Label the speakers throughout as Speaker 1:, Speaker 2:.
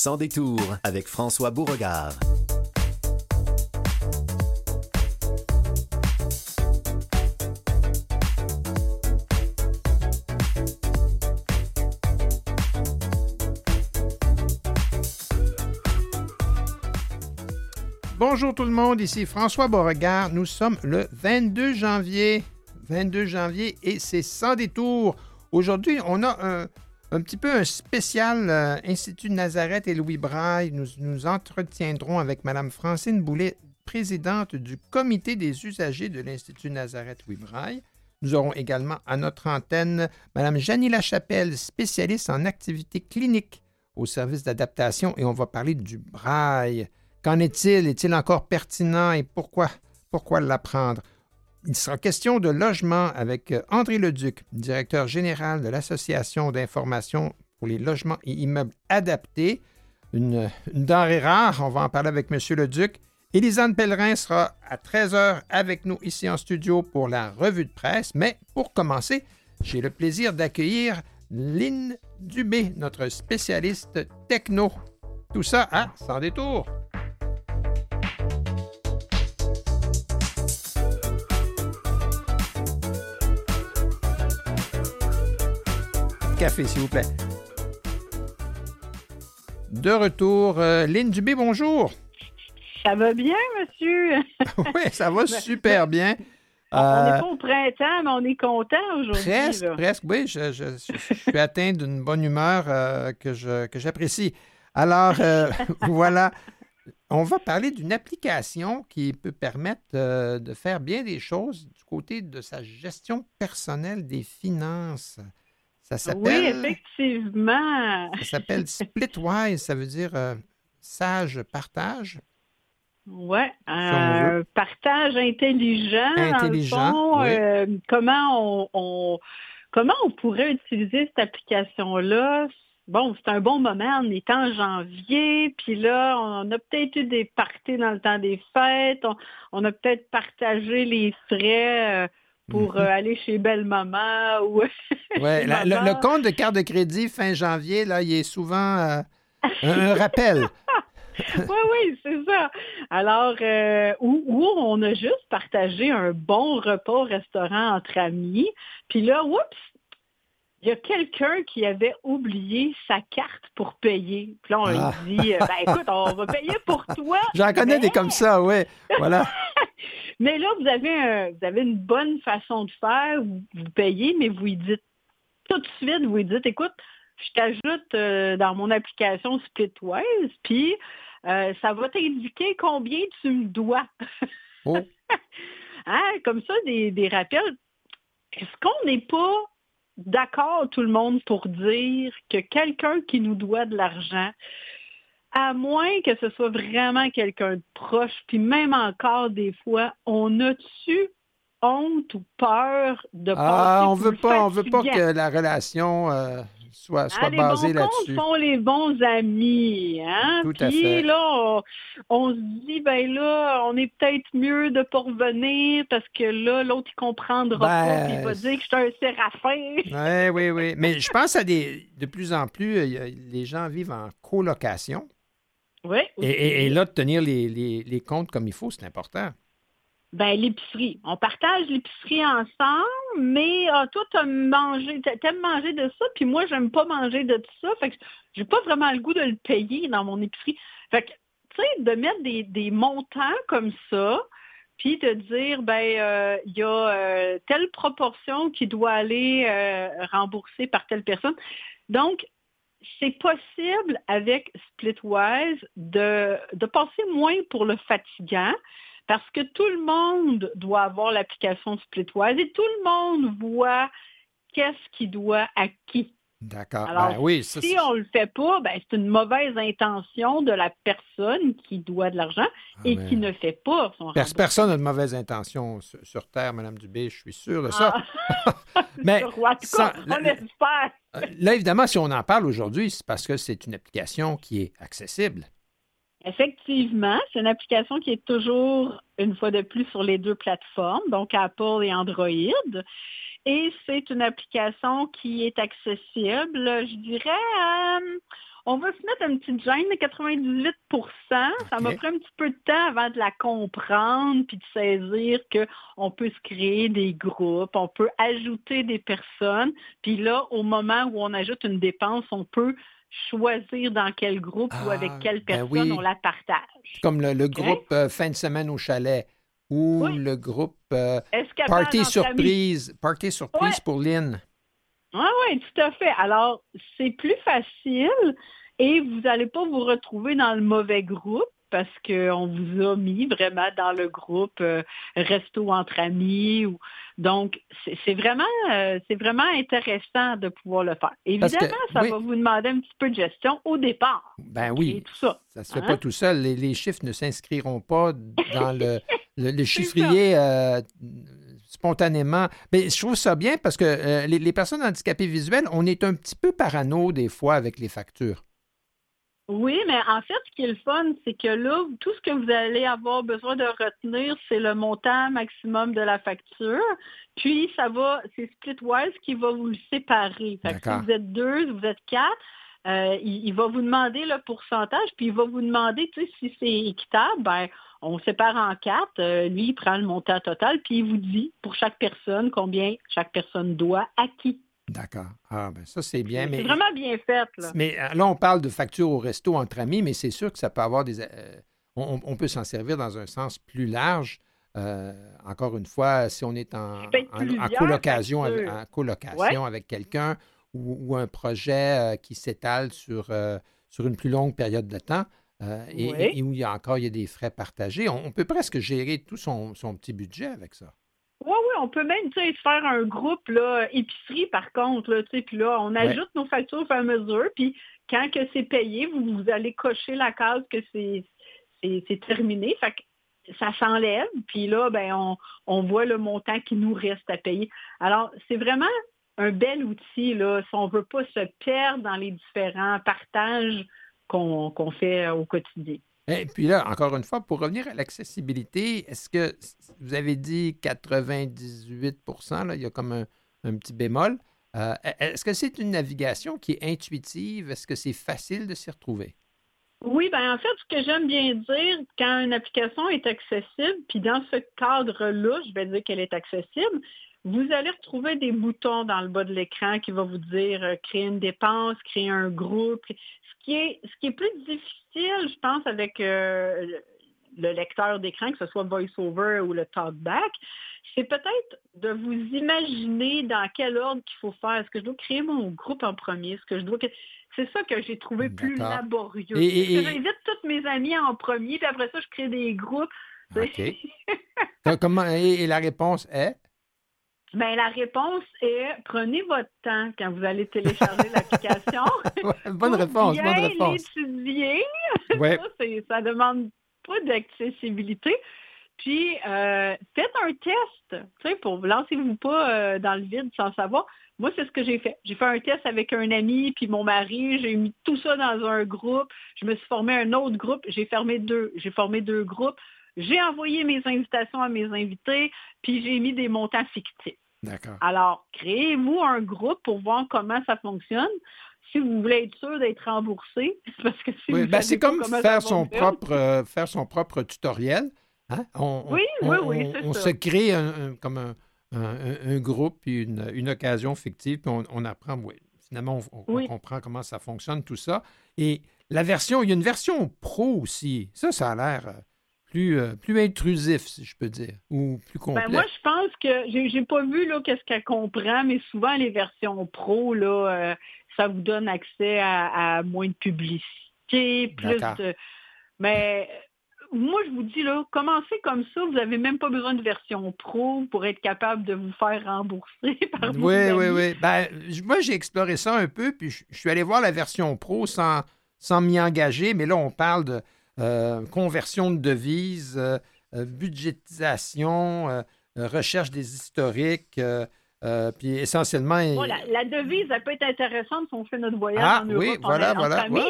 Speaker 1: Sans détour avec François Beauregard.
Speaker 2: Bonjour tout le monde, ici François Beauregard. Nous sommes le 22 janvier. 22 janvier et c'est sans détour. Aujourd'hui, on a un, un petit peu un spécial euh, Institut Nazareth et Louis Braille. Nous nous entretiendrons avec Mme Francine Boulet, présidente du comité des usagers de l'Institut Nazareth Louis Braille. Nous aurons également à notre antenne Mme Janie Lachapelle, spécialiste en activités cliniques au service d'adaptation, et on va parler du braille. Qu'en est-il? Est-il encore pertinent et pourquoi, pourquoi l'apprendre? Il sera question de logement avec euh, André Leduc, directeur général de l'Association d'information pour les logements et immeubles adaptés. Une, denrée rare, on va en parler avec M. Leduc. Élisane Pellerin sera à 13h avec nous ici en studio pour la revue de presse. Mais pour commencer, j'ai le plaisir d'accueillir Lynn Dubé, notre spécialiste techno. Tout ça à Sans détour. Café, s'il vous plaît. De retour, euh, Lynn Dubé, bonjour.
Speaker 3: Ça va bien, monsieur?
Speaker 2: oui, ça va super bien.
Speaker 3: On n'est euh, pas au printemps, mais on est content aujourd'hui.
Speaker 2: Presque, presque, oui. Je, je, je, suis atteint d'une bonne humeur euh, que j'apprécie. Alors, voilà. On va parler d'une application qui peut permettre de faire bien des choses du côté de sa gestion personnelle des finances. Ça s'appelle.
Speaker 3: Oui, effectivement.
Speaker 2: Ça s'appelle Splitwise, ça veut dire euh, sage partage.
Speaker 3: Oui, un partage intelligent.
Speaker 2: Intelligent.
Speaker 3: Fond, euh, comment on, comment on pourrait utiliser cette application-là? Bon, c'est un bon moment, on est en janvier, puis là, on a peut-être eu des parties dans le temps des fêtes, on, a peut-être partagé les frais. Pour mhm. euh, aller chez Belle Maman ou.
Speaker 2: ouais, le, compte de carte de crédit fin janvier, là, il est souvent euh, un, rappel.
Speaker 3: oui, oui, c'est ça. Alors, euh, où, on a juste partagé un bon repas au restaurant entre amis. Puis là, oups, il y a quelqu'un qui avait oublié sa carte pour payer. Puis là, on lui ah. dit, ben écoute, on va payer pour toi.
Speaker 2: J'en connais des comme ça, oui. Voilà.
Speaker 3: Mais là, vous avez, vous avez une bonne façon de faire. Vous, payez, mais vous lui dites tout de suite, vous lui dites, écoute, je t'ajoute euh, dans mon application Splitwise, puis euh, ça va t'indiquer combien tu me dois. Oh. hein? Comme ça, des, des rappels. Est-ce qu'on n'est pas d'accord, tout le monde, pour dire que quelqu'un qui nous doit de l'argent, à moins que ce soit vraiment quelqu'un de proche, puis même encore des fois, on a-tu honte ou peur de
Speaker 2: ah, on veut pas, on veut pas que la relation euh, soit, soit ah, basée là-dessus.
Speaker 3: Les bons sont les bons amis, hein?
Speaker 2: Tout à fait.
Speaker 3: là, on, se dit, ben là, on est peut-être mieux de pas revenir parce que là, l'autre, il comprendra pas, puis il va ben, dire que je suis un séraphin.
Speaker 2: Oui, oui, oui. Mais je pense à des, de plus en plus, les gens vivent en colocation.
Speaker 3: Oui.
Speaker 2: Et, là, de tenir les, comptes comme il faut, c'est important.
Speaker 3: Ben l'épicerie. On partage l'épicerie ensemble, mais ah, toi, tu mangé, aimes manger de ça, puis moi, j'aime pas manger de ça. Fait que j'ai pas vraiment le goût de le payer dans mon épicerie. Fait que, tu sais, de mettre des, montants comme ça, puis de dire, ben, euh, il y a euh, telle proportion qui doit aller euh, rembourser par telle personne. Donc, c'est possible avec Splitwise de, de passer moins pour le fatigant parce que tout le monde doit avoir l'application Splitwise et tout le monde voit qu'est-ce qui doit à qui.
Speaker 2: D'accord.
Speaker 3: Alors,
Speaker 2: ben oui,
Speaker 3: si on ne le fait pas, ben, c'est une mauvaise intention de la personne qui doit de l'argent ah, et qui ne fait pas son
Speaker 2: Personne n'a de mauvaise intention sur, Terre, Mme Dubé, je suis sûr de ça.
Speaker 3: Ah. mais on espère.
Speaker 2: Euh, là, évidemment, si on en parle aujourd'hui, c'est parce que c'est une application qui est accessible.
Speaker 3: Effectivement, c'est une application qui est toujours, une fois de plus, sur les deux plateformes, donc Apple et Android. Et c'est une application qui est accessible, je dirais, on va se mettre une petite gêne de 98% Ça m'a pris un petit peu de temps avant de la comprendre puis de saisir qu'on peut se créer des groupes, on peut ajouter des personnes. Puis là, au moment où on ajoute une dépense, on peut choisir dans quel groupe ou avec ah, quelle ben personne on la partage.
Speaker 2: Comme le, groupe euh, fin de semaine au chalet ou le groupe euh, Party Surprise, Party Surprise pour Lynn.
Speaker 3: Ah oui, tout à fait. Alors, c'est plus facile et vous n'allez pas vous retrouver dans le mauvais groupe parce qu'on vous a mis vraiment dans le groupe euh, resto entre amis. Ou... Donc, c'est vraiment, euh, c'est vraiment intéressant de pouvoir le faire. Évidemment, ça va vous demander un petit peu de gestion au départ.
Speaker 2: Ben oui. Tout ça ne se fait pas hein? tout seul. Les, chiffres ne s'inscriront pas dans le, le, chiffrier euh, spontanément. Mais je trouve ça bien parce que les, les personnes handicapées visuelles, on est un petit peu parano des fois avec les factures.
Speaker 3: Oui, mais en fait, ce qui est le fun, c'est que là, tout ce que vous allez avoir besoin de retenir, c'est le montant maximum de la facture. Puis, ça va, c'est Splitwise qui va vous le séparer. Fait si vous êtes deux, vous êtes quatre, euh, il, va vous demander le pourcentage, puis il va vous demander, si c'est équitable, ben, on sépare en quatre. Euh, lui, il prend le montant total, puis il vous dit pour chaque personne combien chaque personne doit à qui.
Speaker 2: D'accord. Ah, ben ça, c'est bien.
Speaker 3: C'est vraiment bien fait. Là.
Speaker 2: Mais euh, là, on parle de facture au resto entre amis, mais c'est sûr que ça peut avoir des. Euh, on, peut s'en servir dans un sens plus large. Euh, encore une fois, si on est en, en, colocation, en colocation avec quelqu'un ou, un projet qui s'étale sur, sur une plus longue période de temps et, où il y a encore il y a des frais partagés, on, peut presque gérer tout son, son petit budget avec ça.
Speaker 3: Oui, oui, on peut même faire un groupe là, épicerie par contre. Là, puis là, on ajoute nos factures au fur et à mesure. Puis quand que c'est payé, vous, allez cocher la case que c'est, c'est, terminé. Fait que ça s'enlève. Puis là, ben, on, on, voit le montant qui nous reste à payer. Alors, c'est vraiment un bel outil là, si on ne veut pas se perdre dans les différents partages qu'on, qu'on fait au quotidien.
Speaker 2: Et puis là, encore une fois, pour revenir à l'accessibilité, est-ce que vous avez dit 98 là, il y a comme un, petit bémol. Euh, e-, est-ce que c'est une navigation qui est intuitive? Est-ce que c'est facile de s'y retrouver?
Speaker 3: Oui, bien en fait, ce que j'aime bien dire, quand une application est accessible, puis dans ce cadre-là, je vais dire qu'elle est accessible, vous allez retrouver des boutons dans le bas de l'écran qui vont vous dire euh, créer une dépense, créer un groupe. Ce qui est, ce qui est plus difficile, je pense, avec euh, le lecteur d'écran, que ce soit VoiceOver ou le TalkBack, c'est peut-être de vous imaginer dans quel ordre qu'il faut faire. Est-ce que je dois créer mon groupe en premier? Est-ce que je dois... C'est ça que j'ai trouvé plus laborieux. Et, J'invite tous mes amis en premier, puis après ça, je crée des groupes.
Speaker 2: Comment... et la réponse est?
Speaker 3: Bien, la réponse est prenez votre temps quand vous allez télécharger l'application.
Speaker 2: bonne réponse,
Speaker 3: bien
Speaker 2: bonne réponse.
Speaker 3: l'étudier. Ouais. ça, ne demande pas d'accessibilité. Puis, euh, faites un test, tu sais, pour lancez-vous pas euh, dans le vide sans savoir. Moi, c'est ce que j'ai fait. J'ai fait un test avec un ami puis mon mari. J'ai mis tout ça dans un groupe. Je me suis formé un autre groupe. J'ai fermé deux. J'ai formé deux groupes. J'ai envoyé mes invitations à mes invités, puis j'ai mis des montants fictifs.
Speaker 2: D'accord.
Speaker 3: Alors, créez-vous un groupe pour voir comment ça fonctionne. Si vous voulez être sûr d'être remboursé, parce que si
Speaker 2: ben, c'est comme faire son, propre, euh, faire son propre tutoriel. Hein?
Speaker 3: oui, oui, oui,
Speaker 2: on, se crée comme un, groupe, puis une, occasion fictive, puis on, apprend, oui, finalement, on, comprend comment ça fonctionne, tout ça. Et la version, il y a une version pro aussi. Ça, ça a l'air euh, plus, euh, plus intrusif, si je peux dire, ou plus complet.
Speaker 3: Ben moi, je pense que j'ai, pas vu là qu'est-ce qu'elle comprend, mais souvent les versions pro là, euh, ça vous donne accès à, moins de publicité, plus de. Mais moi, je vous dis là, commencez comme ça, vous n'avez même pas besoin de version pro pour être capable de vous faire rembourser par
Speaker 2: Oui, oui, oui. Ben, moi, j'ai exploré ça un peu, puis je, suis allé voir la version pro sans, sans m'y engager, mais là, on parle de euh, conversion de devises, euh, euh, budgétisation, recherche des historiques. puis essentiellement.
Speaker 3: la, devise, elle peut être intéressante si on fait notre voyage ah, en Europe.
Speaker 2: Oui, voilà, voilà.
Speaker 3: mais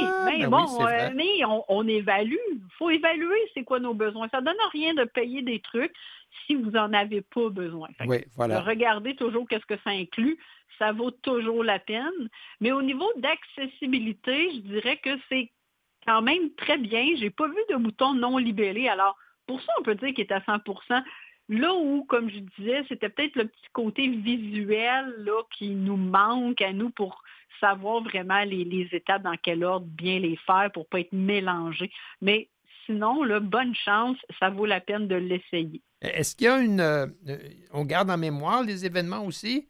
Speaker 3: ben bon, on, évalue. Il faut évaluer c'est quoi nos besoins. Ça ne donne rien de payer des trucs si vous n'en avez pas besoin.
Speaker 2: oui, voilà.
Speaker 3: Regardez toujours qu'est-ce que ça inclut. Ça vaut toujours la peine. Mais au niveau d'accessibilité, je dirais que c'est quand même très bien. Je n'ai pas vu de bouton non libellé. Alors, pour ça, on peut dire qu'il est à 100% Là où, comme je disais, c'était peut-être le petit côté visuel là, qui nous manque à nous pour savoir vraiment les, étapes dans quel ordre bien les faire pour ne pas être mélangés. Mais sinon, là, bonne chance, ça vaut la peine de l'essayer.
Speaker 2: Est-ce qu'il y a une... Euh, on garde en mémoire les événements aussi?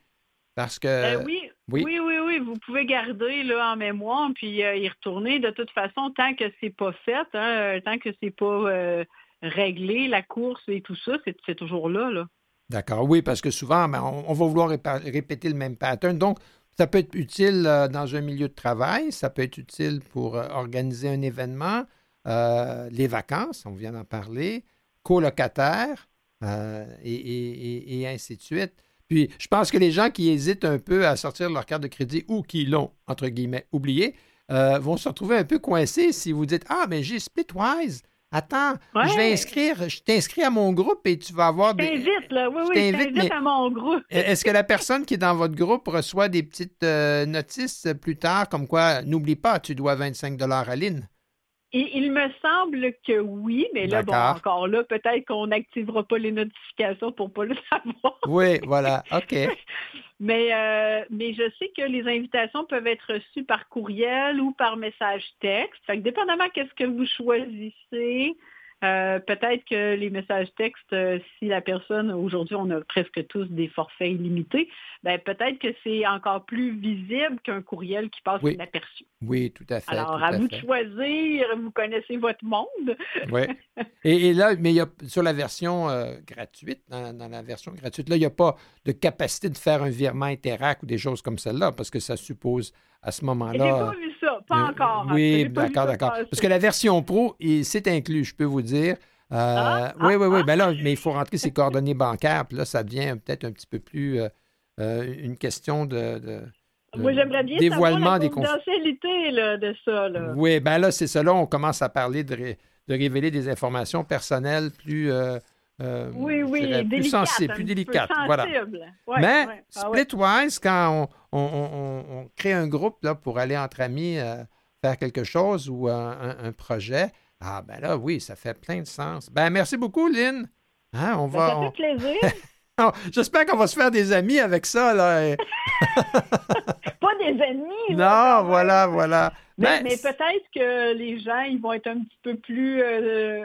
Speaker 2: Parce que...
Speaker 3: Euh, oui, oui, oui, oui, vous pouvez garder là, en mémoire puis euh, y retourner. De toute façon, tant que c'est pas fait, hein, tant que c'est pas régler la course et tout ça, c'est toujours là. là.
Speaker 2: D'accord, oui, parce que souvent, ben, on, va vouloir répéter le même pattern. Donc, ça peut être utile euh, dans un milieu de travail, ça peut être utile pour euh, organiser un événement, euh, les vacances, on vient d'en parler, colocataires et, ainsi de suite. Puis, je pense que les gens qui hésitent un peu à sortir leur carte de crédit ou qui l'ont, entre guillemets, oublié, vont se retrouver un peu coincés si vous dites Ah, mais j'ai Splitwise. Attends, je vais inscrire, je t'inscris à mon groupe et tu vas avoir
Speaker 3: des. T'invites, là, oui, oui, je t'invite à mon groupe.
Speaker 2: Est-ce que la personne qui est dans votre groupe reçoit des petites euh, notices plus tard, comme quoi, n'oublie pas, tu dois 25 à Lynn?
Speaker 3: Il me semble que oui, mais là, bon, encore là, peut-être qu'on n'activera pas les notifications pour ne pas le savoir.
Speaker 2: Oui, voilà, OK.
Speaker 3: mais, euh, mais je sais que les invitations peuvent être reçues par courriel ou par message texte. Fait que dépendamment qu'est-ce que vous choisissez, euh, peut-être que les messages textes, euh, si la personne, aujourd'hui, on a presque tous des forfaits illimités, ben, peut-être que c'est encore plus visible qu'un courriel qui passe inaperçu.
Speaker 2: Oui, tout à fait.
Speaker 3: Alors, à, vous de choisir, vous connaissez votre monde.
Speaker 2: oui. Et, là, mais il y a, sur la version euh, gratuite, dans, la version gratuite, là, il n'y a pas de capacité de faire un virement Interac ou des choses comme celle-là, parce que ça suppose à ce moment-là.
Speaker 3: Pas pas encore.
Speaker 2: Hein. Oui, d'accord, d'accord. Parce que la version pro, c'est inclus, je peux vous dire. Euh, ah, oui, oui, oui. Ah. Ben là, mais il faut rentrer ses coordonnées bancaires. Puis là, ça devient peut-être un petit peu plus euh, euh, une question de,
Speaker 3: Moi, j'aimerais bien dévoilement la des confidentialité de ça. Là.
Speaker 2: Oui, ben là, c'est. Là, on commence à parler de, de révéler des informations personnelles plus
Speaker 3: euh, oui, oui,
Speaker 2: plus sensible, plus délicate. Voilà. Mais ah Splitwise, quand on, crée un groupe là, pour aller entre amis euh, faire quelque chose ou un, projet, ah ben là, oui, ça fait plein de sens. Ben merci beaucoup, Lynn.
Speaker 3: Hein, on va, ça fait plaisir.
Speaker 2: J'espère qu'on va se faire des amis avec ça. Là.
Speaker 3: Pas des amis.
Speaker 2: Non, voilà, voilà.
Speaker 3: Mais, peut-être que les gens, ils vont être un petit peu plus euh,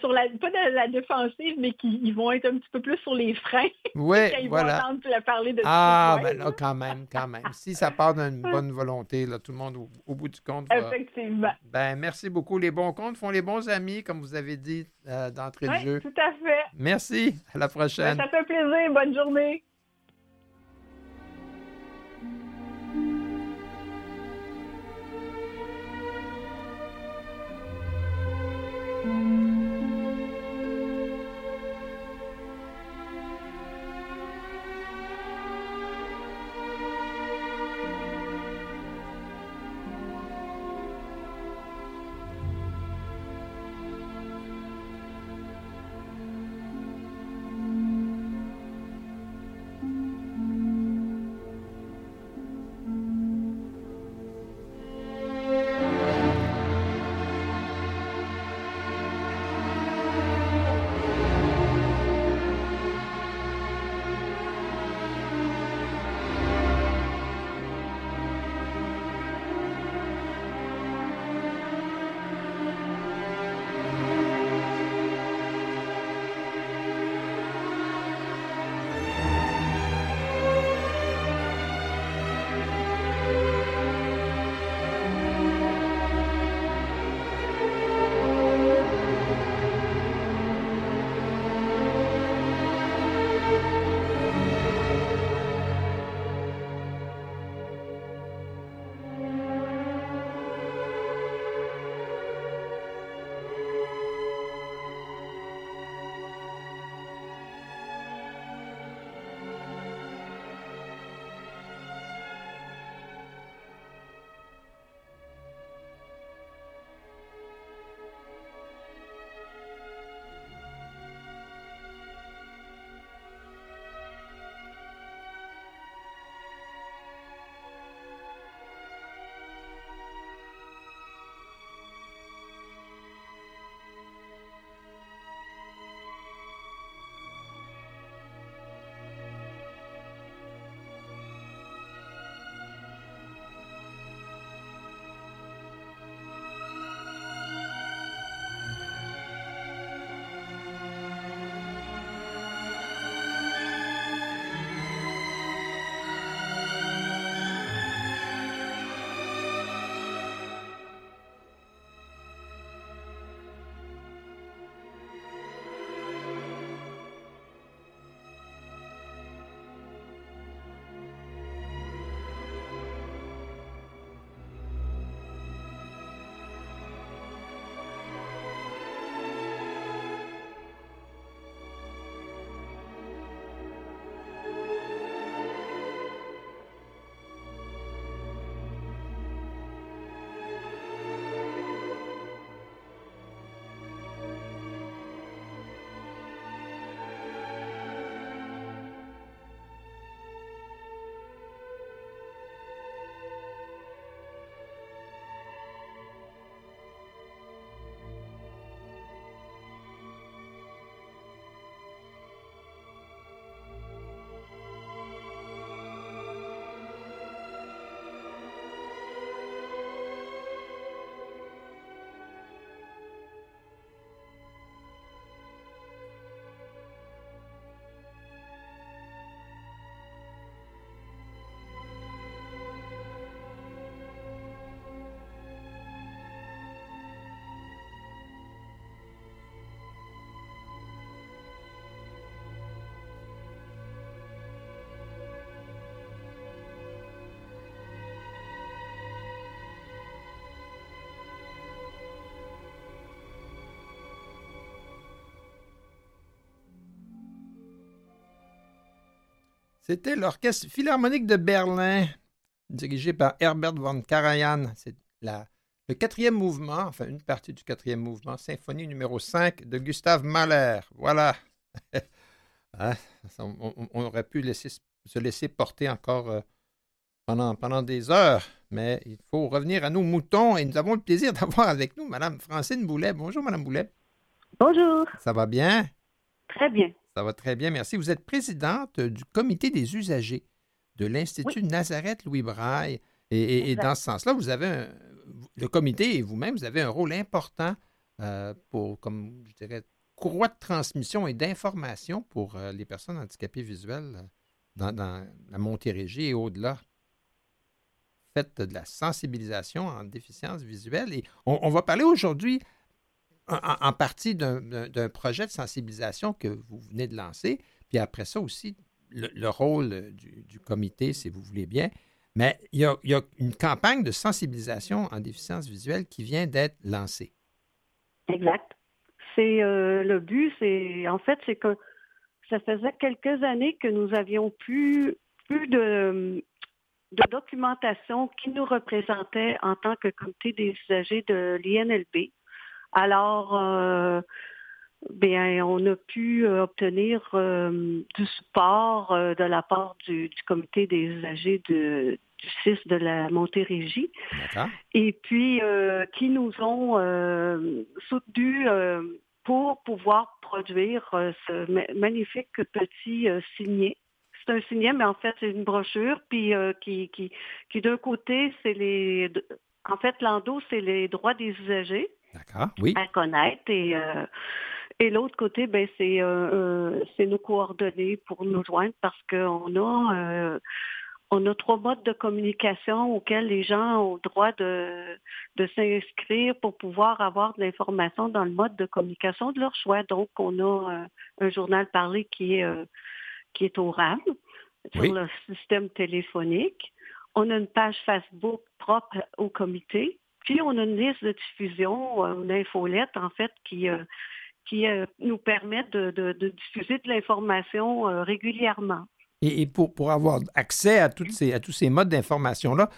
Speaker 3: sur la, pas de la défensive, mais qui vont être un petit peu plus sur les freins.
Speaker 2: Oui,
Speaker 3: ils
Speaker 2: voilà.
Speaker 3: vont entendre parler de
Speaker 2: Ah, ben là, quand même, quand même. si ça part d'une bonne volonté, là, tout le monde, au, bout du compte,
Speaker 3: va... Effectivement.
Speaker 2: Ben, merci beaucoup. Les bons comptes font les bons amis, comme vous avez dit euh, d'entrée de jeu.
Speaker 3: tout à fait.
Speaker 2: Merci. À la prochaine.
Speaker 3: Ben, ça fait plaisir. Bonne journée.
Speaker 2: C'était l'Orchestre Philharmonique de Berlin, dirigé par Herbert von Karajan. C'est le quatrième mouvement, enfin une partie du quatrième mouvement, symphonie numéro 5 de Gustave Mahler. Voilà. Hein, on, aurait pu se laisser porter encore euh, pendant, pendant des heures, mais il faut revenir à nos moutons et nous avons le plaisir d'avoir avec nous Mme Francine Boulet. Bonjour, Mme Boulet.
Speaker 4: Bonjour.
Speaker 2: Ça va bien?
Speaker 4: Très bien.
Speaker 2: Ça va très bien, merci. Vous êtes présidente du comité des usagers de l'Institut Nazareth Louis Braille. Et, dans ce sens-là, vous avez le comité et vous-même, vous avez un rôle important euh, pour, comme je dirais, courroie de transmission et d'information pour euh, les personnes handicapées visuelles euh, dans, la Montérégie et au-delà. Faites de la sensibilisation en déficience visuelle. Et on va parler aujourd'hui en, partie d'un projet de sensibilisation que vous venez de lancer, puis après ça aussi, le, rôle du, comité, si vous voulez bien. Mais il y, a, une campagne de sensibilisation en déficience visuelle qui vient d'être lancée.
Speaker 4: Exact. C'est euh, le but, c'est en fait, c'est que ça faisait quelques années que nous avions plus, de documentation qui nous représentait en tant que comité des usagers de l'INLB. Alors, euh, bien, on a pu euh, obtenir euh, du support de la part du, comité des usagers du 6 de la Montérégie. Et puis, qui nous ont soutenus pour pouvoir produire ce magnifique petit signet c'est un signet, mais en fait, c'est une brochure, puis qui, qui, qui d'un côté, c'est les. En fait, l'endo, c'est les droits des usagers
Speaker 2: oui.
Speaker 4: à connaître. Et, euh, et l'autre côté, ben, c'est euh, euh, c'est nos coordonnées pour nous joindre parce qu'on a on a trois modes de communication auxquels les gens ont le droit de, de s'inscrire pour pouvoir avoir de l'information dans le mode de communication de leur choix. Donc, on a un journal parlé qui est, qui est au RAM sur le système téléphonique. On a une page Facebook propre au comité. Puis on a une liste de diffusion, euh, une infolette en fait, qui, euh, qui euh, nous permet de, diffuser de l'information régulièrement.
Speaker 2: Et, pour, pour, avoir accès à, toutes ces, à tous ces modes d'information-là,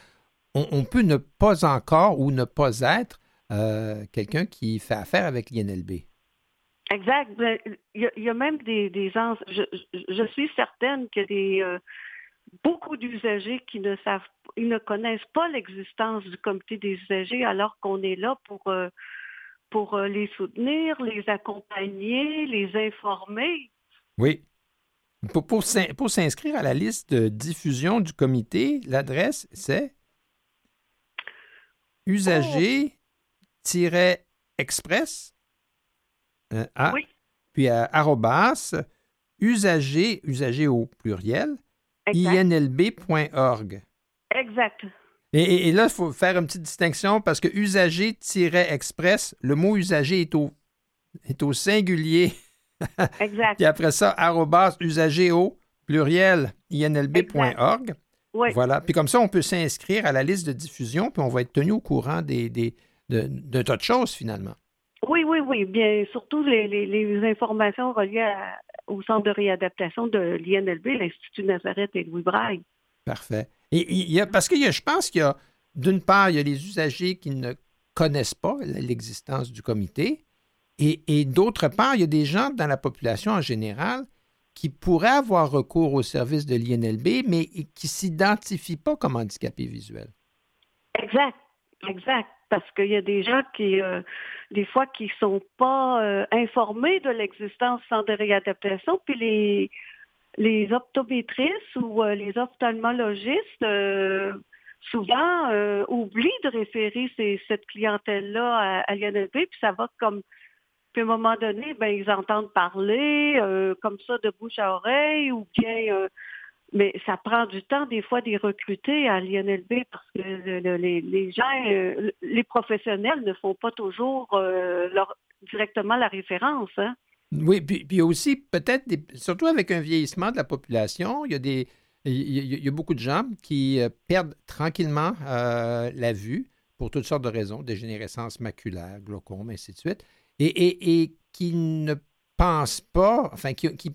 Speaker 2: on, peut ne pas encore ou ne pas être quelqu'un qui fait affaire avec l'INLB.
Speaker 4: Exact. Ben, il y, a, même des, des je, je, suis certaine que des, beaucoup d'usagers qui ne savent, ils ne connaissent pas l'existence du comité des usagers alors qu'on est là pour, euh, pour euh, les soutenir, les accompagner, les informer.
Speaker 2: Oui. Pour, pour, s'inscrire à la liste de diffusion du comité, l'adresse, c'est usager-express euh, puis à arrobas, usager, usager au pluriel, inlb.org.
Speaker 4: Exact.
Speaker 2: Et, là, il faut faire une petite distinction parce que usager-express, le mot usager est au, est au singulier.
Speaker 4: Exact.
Speaker 2: Puis après ça, arrobas usager au pluriel inlb.org.
Speaker 4: Oui.
Speaker 2: Voilà. Puis comme ça, on peut s'inscrire à la liste de diffusion, puis on va être tenu au courant des, des, de, tas de choses finalement.
Speaker 4: Oui, oui, oui. Bien, surtout les, les informations reliées à, au centre de réadaptation de l'INLB, l'Institut Nazareth et Louis Braille.
Speaker 2: Parfait. Et il y a, parce que je pense qu'il y a, d'une part, il y a les usagers qui ne connaissent pas l'existence du comité, et, d'autre part, il y a des gens dans la population en général qui pourraient avoir recours au service de l'INLB, mais qui ne s'identifient pas comme handicapés visuels.
Speaker 4: Exact, exact parce qu'il y a des gens qui, euh, des fois, qui sont pas euh, informés de l'existence sans de réadaptation, puis les, les optométristes ou euh, les ophtalmologistes souvent oublient de référer cette clientèle-là à, à puis ça va comme puis à un moment donné, ben, ils entendent parler comme ça de bouche à oreille ou bien mais ça prend du temps des fois d'y recruter à l'INLB parce que les, gens, euh, les professionnels ne font pas toujours euh, directement la référence. Hein.
Speaker 2: Oui, puis, puis aussi peut-être, surtout avec un vieillissement de la population, il y a des, il y a, beaucoup de gens qui euh, perdent tranquillement la vue pour toutes sortes de raisons, dégénérescence maculaire, glaucome, ainsi de suite, et, et, et qui ne pensent pas, enfin, qui, qui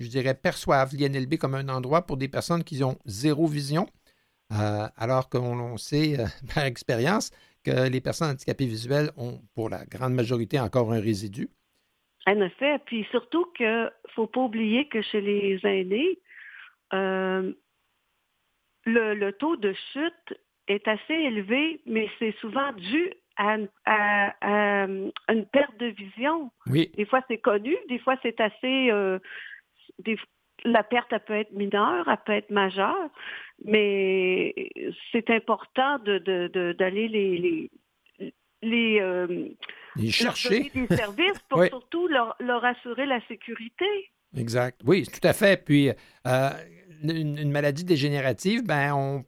Speaker 2: je dirais, perçoivent l'INLB comme un endroit pour des personnes qui ont zéro vision, euh, alors qu'on sait euh, par expérience que les personnes handicapées visuelles ont, pour la grande majorité, encore un résidu.
Speaker 4: En effet, puis surtout qu'il ne faut pas oublier que chez les aînés, euh, le, taux de chute est assez élevé, mais c'est souvent dû à, une perte de vision.
Speaker 2: Oui.
Speaker 4: Des fois, c'est connu, des fois, c'est assez... la perte, elle peut être mineure, elle peut être majeure, mais c'est important d'aller les, les, euh,
Speaker 2: chercher.
Speaker 4: des services pour surtout leur, assurer la sécurité.
Speaker 2: Exact. Oui, tout à fait. Puis, euh, une, maladie dégénérative, ben, on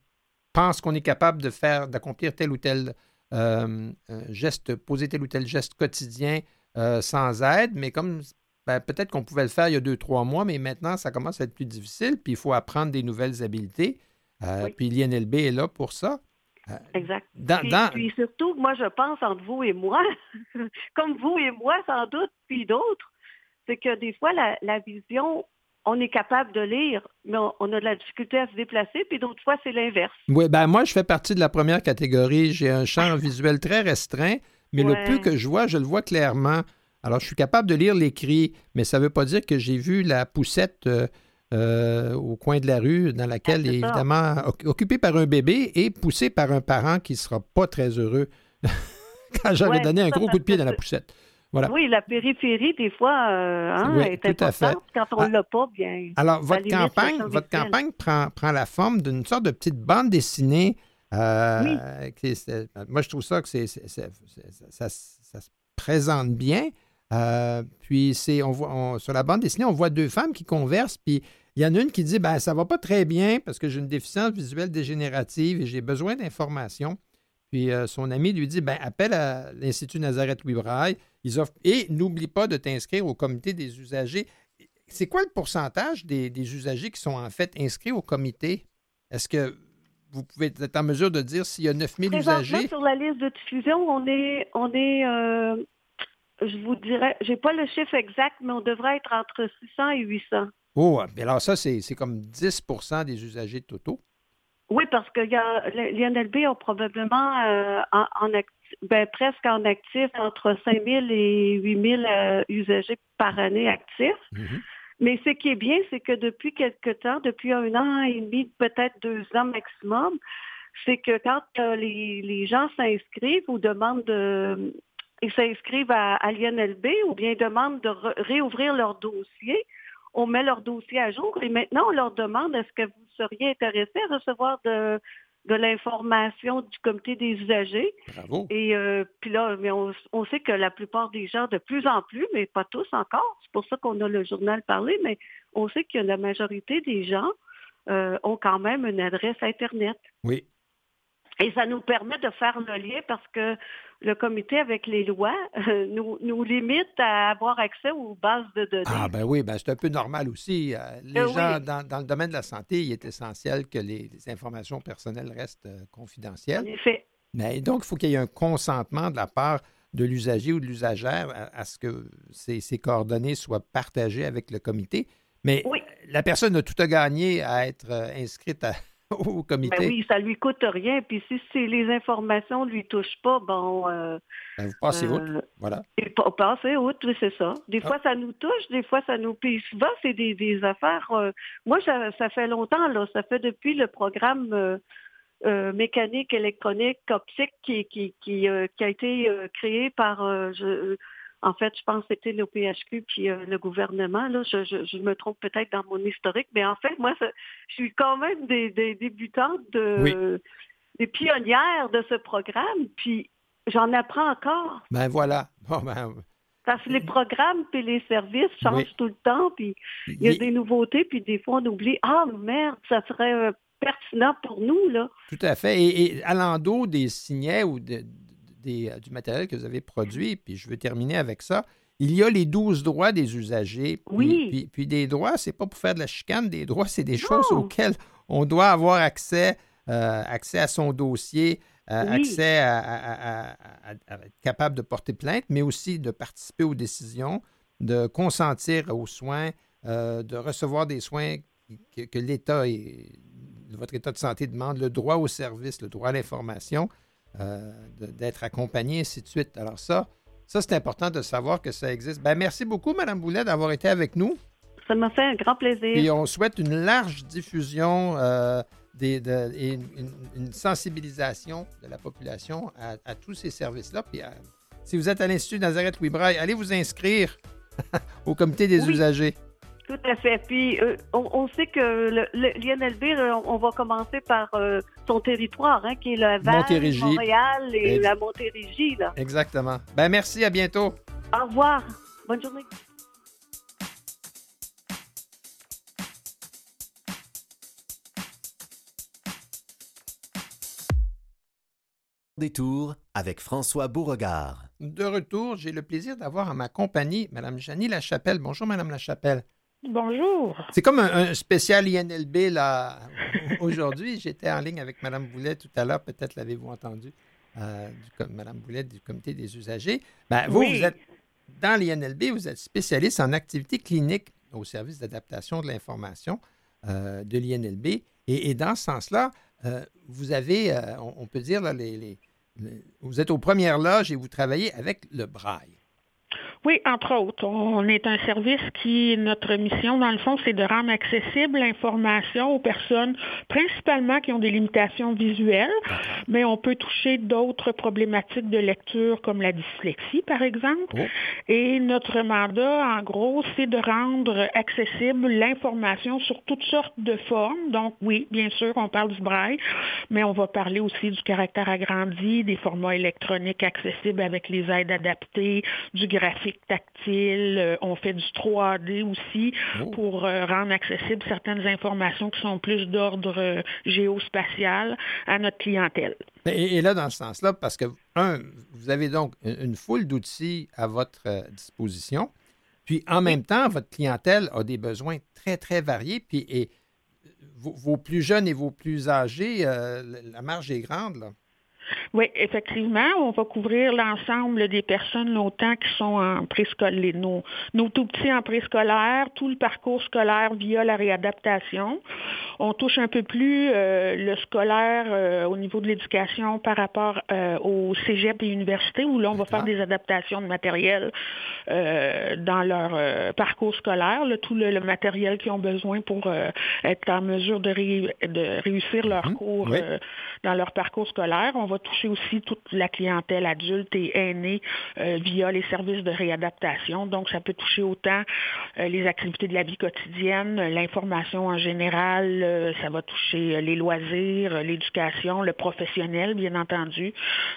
Speaker 2: pense qu'on est capable de faire, d'accomplir tel ou tel euh, geste, poser tel ou tel geste quotidien sans aide, mais comme ben, peut-être qu'on pouvait le faire il y a deux, trois mois, mais maintenant, ça commence à être plus difficile, puis il faut apprendre des nouvelles habiletés. Puis l'INLB est là pour ça.
Speaker 4: Euh, exact. puis, surtout, moi, je pense entre vous et moi, comme vous et moi, sans doute, puis d'autres, c'est que des fois, la, vision, on est capable de lire, mais on, a de la difficulté à se déplacer, puis d'autres fois, c'est l'inverse.
Speaker 2: Oui, ben moi, je fais partie de la première catégorie. J'ai un champ visuel très restreint, mais le peu que je vois, je le vois clairement. Alors, je suis capable de lire l'écrit, mais ça ne veut pas dire que j'ai vu la poussette. Euh, euh, au coin de la rue, dans laquelle est évidemment occupé par un bébé et poussé par un parent qui ne sera pas très heureux quand j'aurais donné un gros coup de pied dans la poussette. Voilà.
Speaker 4: Oui, la périphérie, des fois, euh, hein, est importante. Quand on ne ah, l'a pas, bien.
Speaker 2: Alors, votre campagne, votre campagne prend, prend la forme d'une sorte de petite bande dessinée. Euh, qui moi, je trouve ça que c'est, ça, se présente bien. Puis c'est, on voit, sur la bande dessinée, on voit deux femmes qui conversent, puis il y en a une qui dit ben, ça va pas très bien parce que j'ai une déficience visuelle dégénérative et j'ai besoin d'informations. Puis euh, son ami lui dit ben, appelle à l'Institut Nazareth Louis Ils offrent et n'oublie pas de t'inscrire au comité des usagers. C'est quoi le pourcentage des, usagers qui sont en fait inscrits au comité? Est-ce que vous pouvez être en mesure de dire s'il y a 9000 usagers?
Speaker 4: Sur la liste de diffusion, on est, on est euh, je vous dirais, j'ai pas le chiffre exact, mais on devrait être entre 600 et 800.
Speaker 2: Oh, alors ça, c'est comme 10% des usagers de Toto.
Speaker 4: Oui, parce que l'INLB ont probablement euh, en, ben, presque en actif entre 5 000 et 8 000 euh, usagers par année actifs. Mm-hmm. Mais ce qui est bien, c'est que depuis quelque temps, depuis un an et demi, peut-être deux ans maximum, c'est que quand euh, les, gens s'inscrivent ou demandent de, ils s'inscrivent à, à l'INLB ou bien demandent de réouvrir leur dossier, on met leur dossier à jour et maintenant on leur demande est-ce que vous seriez intéressé à recevoir de, l'information du comité des usagers?
Speaker 2: Bravo.
Speaker 4: Et euh, puis là, mais on, sait que la plupart des gens, de plus en plus, mais pas tous encore, c'est pour ça qu'on a le journal parlé, mais on sait que la majorité des gens euh, ont quand même une adresse Internet.
Speaker 2: Oui.
Speaker 4: Et ça nous permet de faire le lien parce que le comité avec les lois euh, nous, nous, limite à avoir accès aux bases de données.
Speaker 2: Ah ben oui, ben c'est un peu normal aussi. Euh, les euh, gens, dans, le domaine de la santé, il est essentiel que les, informations personnelles restent confidentielles.
Speaker 4: En effet.
Speaker 2: Mais donc, il faut qu'il y ait un consentement de la part de l'usager ou de l'usagère à, ce que ces, ces, coordonnées soient partagées avec le comité. Mais la personne a tout à gagner à être inscrite à, au comité.
Speaker 4: Ben oui, ça lui coûte rien. Puis si, les informations ne lui touchent pas, bon. Euh,
Speaker 2: ben, vous passez outre. Euh, voilà.
Speaker 4: Passez outre, oui, c'est ça. Des ah. fois, ça nous touche, des fois, ça nous. Puis souvent, c'est des, affaires. Euh, moi, ça, fait longtemps, là. Ça fait depuis le programme. mécanique, électronique, optique qui, qui, qui, qui a été créé par je, en fait, je pense que c'était le PHQ puis euh, le gouvernement. Là, je, me trompe peut-être dans mon historique, mais en fait, moi, je suis quand même des, débutantes, de, des pionnières de ce programme, puis j'en apprends encore.
Speaker 2: Ben voilà. ben...
Speaker 4: Parce que les programmes puis les services changent tout le temps, puis il y a des nouveautés, puis des fois on oublie, ah merde, ça serait euh, pertinent pour nous, là.
Speaker 2: Tout à fait. Et, et à l'endos des signets ou de, euh, du matériel que vous avez produit, puis je veux terminer avec ça. Il y a les 12 droits des usagers. Puis,
Speaker 4: oui.
Speaker 2: Puis, des droits, c'est pas pour faire de la chicane. Des droits, c'est des choses auxquelles on doit avoir accès, euh, accès à son dossier, euh, accès à, être capable de porter plainte, mais aussi de participer aux décisions, de consentir aux soins, de recevoir des soins que, que l'État et votre état de santé demande, le droit au service, le droit à l'information, d'être accompagné, ainsi de suite. Alors ça, ça, c'est important de savoir que ça existe. Ben, merci beaucoup, Mme Boulet, d'avoir été avec nous.
Speaker 4: Ça m'a fait un grand plaisir.
Speaker 2: Et on souhaite une large diffusion euh, des, et une, sensibilisation de la population à, tous ces services-là. Puis euh, si vous êtes à l'Institut Nazareth-Louis Braille, allez vous inscrire au comité des usagers.
Speaker 4: Tout à fait. Puis euh, on, sait que l'INLB, on, va commencer par son territoire, hein, qui est la Val, Montréal et la Montérégie. Là.
Speaker 2: Exactement. Ben merci, à bientôt.
Speaker 4: Au revoir. Bonne journée.
Speaker 1: Détour avec François Beauregard.
Speaker 2: De retour, j'ai le plaisir d'avoir à ma compagnie Mme Janie Lachapelle. Bonjour, Mme Lachapelle.
Speaker 5: Bonjour.
Speaker 2: C'est comme un, spécial INLB là aujourd'hui. J'étais en ligne avec Mme Boulet tout à l'heure, peut-être l'avez-vous entendu, euh, Mme Boulet du comité des usagers. Ben, vous, vous êtes dans l'INLB, vous êtes spécialiste en activité clinique au service d'adaptation de l'information euh, de l'INLB. Et, dans ce sens-là, euh, vous avez, euh, on, peut dire, là, les, vous êtes aux premières loges et vous travaillez avec le braille.
Speaker 5: Oui, entre autres. On est un service qui, notre mission, dans le fond, c'est de rendre accessible l'information aux personnes, principalement qui ont des limitations visuelles, mais on peut toucher d'autres problématiques de lecture comme la dyslexie, par exemple. Oh. Et notre mandat, en gros, c'est de rendre accessible l'information sur toutes sortes de formes. Donc, oui, bien sûr, on parle du braille, mais on va parler aussi du caractère agrandi, des formats électroniques accessibles avec les aides adaptées, du graphique tactile, euh, on fait du 3D aussi oh. pour euh, rendre accessibles certaines informations qui sont plus d'ordre euh, géospatial à notre clientèle.
Speaker 2: Et, là, dans ce sens-là, parce que, un, vous avez donc une foule d'outils à votre disposition, puis en même temps, votre clientèle a des besoins très, très variés, puis et, vos, plus jeunes et vos plus âgés, la marge est grande, là.
Speaker 5: Oui, effectivement, on va couvrir l'ensemble des personnes longtemps qui sont en préscolaire, nos, nos tout petits en préscolaire, tout le parcours scolaire via la réadaptation. On touche un peu plus euh, le scolaire euh, au niveau de l'éducation par rapport euh, au cégep et université, où là, on va faire des adaptations de matériel dans leur parcours scolaire, tout le, matériel qu'ils ont besoin pour être en mesure de, réussir leur mhm. cours dans leur parcours scolaire. On va toucher aussi toute la clientèle adulte et aînée via les services de réadaptation. Donc, ça peut toucher autant les activités de la vie quotidienne, l'information en général, euh, ça va toucher euh, les loisirs, euh, l'éducation, le professionnel, bien entendu.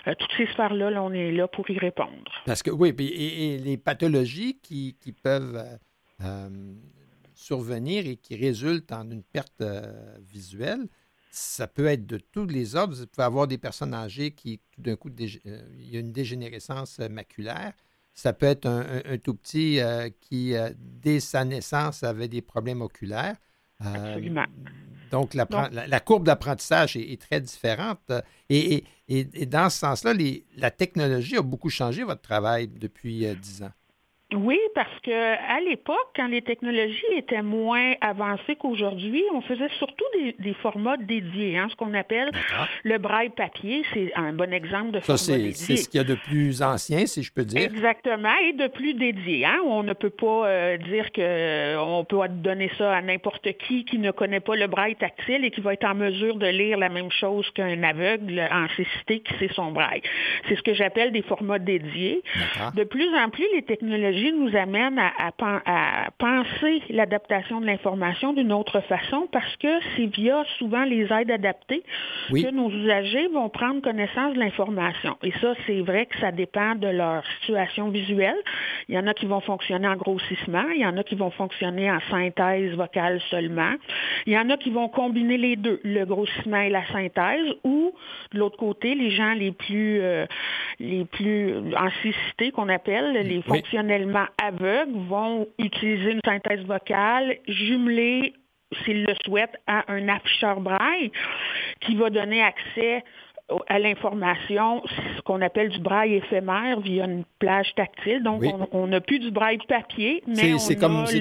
Speaker 5: toutes ces sphères-là, on est là pour y répondre.
Speaker 2: Parce que oui, et, les pathologies qui, peuvent survenir et qui résultent en une perte visuelle, ça peut être de tous les ordres. Vous pouvez avoir des personnes âgées qui, tout d'un coup, il y a une dégénérescence maculaire. Ça peut être un tout petit qui, dès sa naissance, avait des problèmes oculaires.
Speaker 5: Absolument.
Speaker 2: Donc, la, courbe d'apprentissage est, très différente. Et, dans ce sens-là, la technologie a beaucoup changé votre travail depuis euh, dix ans.
Speaker 5: Oui, parce que à l'époque, quand les technologies étaient moins avancées qu'aujourd'hui, on faisait surtout des, formats dédiés, hein, ce qu'on appelle le braille papier. C'est un bon exemple de
Speaker 2: Ça, format dédié. C'est ce qu'il y a de plus ancien, si je peux dire.
Speaker 5: Exactement, et de plus dédié. Hein. On ne peut pas euh, dire qu'on euh, peut donner ça à n'importe qui qui ne connaît pas le braille tactile et qui va être en mesure de lire la même chose qu'un aveugle en cécité qui sait son braille. C'est ce que j'appelle des formats dédiés. De plus en plus, les technologies nous amène à, penser l'adaptation de l'information d'une autre façon parce que c'est via souvent les aides adaptées que nos usagers vont prendre connaissance de l'information. Et ça, c'est vrai que ça dépend de leur situation visuelle. Il y en a qui vont fonctionner en grossissement, il y en a qui vont fonctionner en synthèse vocale seulement. Il y en a qui vont combiner les deux, le grossissement et la synthèse, ou de l'autre côté, les gens les plus, euh, les plus en cécité qu'on appelle, les fonctionnels aveugles vont utiliser une synthèse vocale jumelée s'ils le souhaitent, à un afficheur braille qui va donner accès à l'information, ce qu'on appelle du braille éphémère via une plage tactile. Donc, on n'a plus du braille papier, mais
Speaker 2: c'est comme, c'est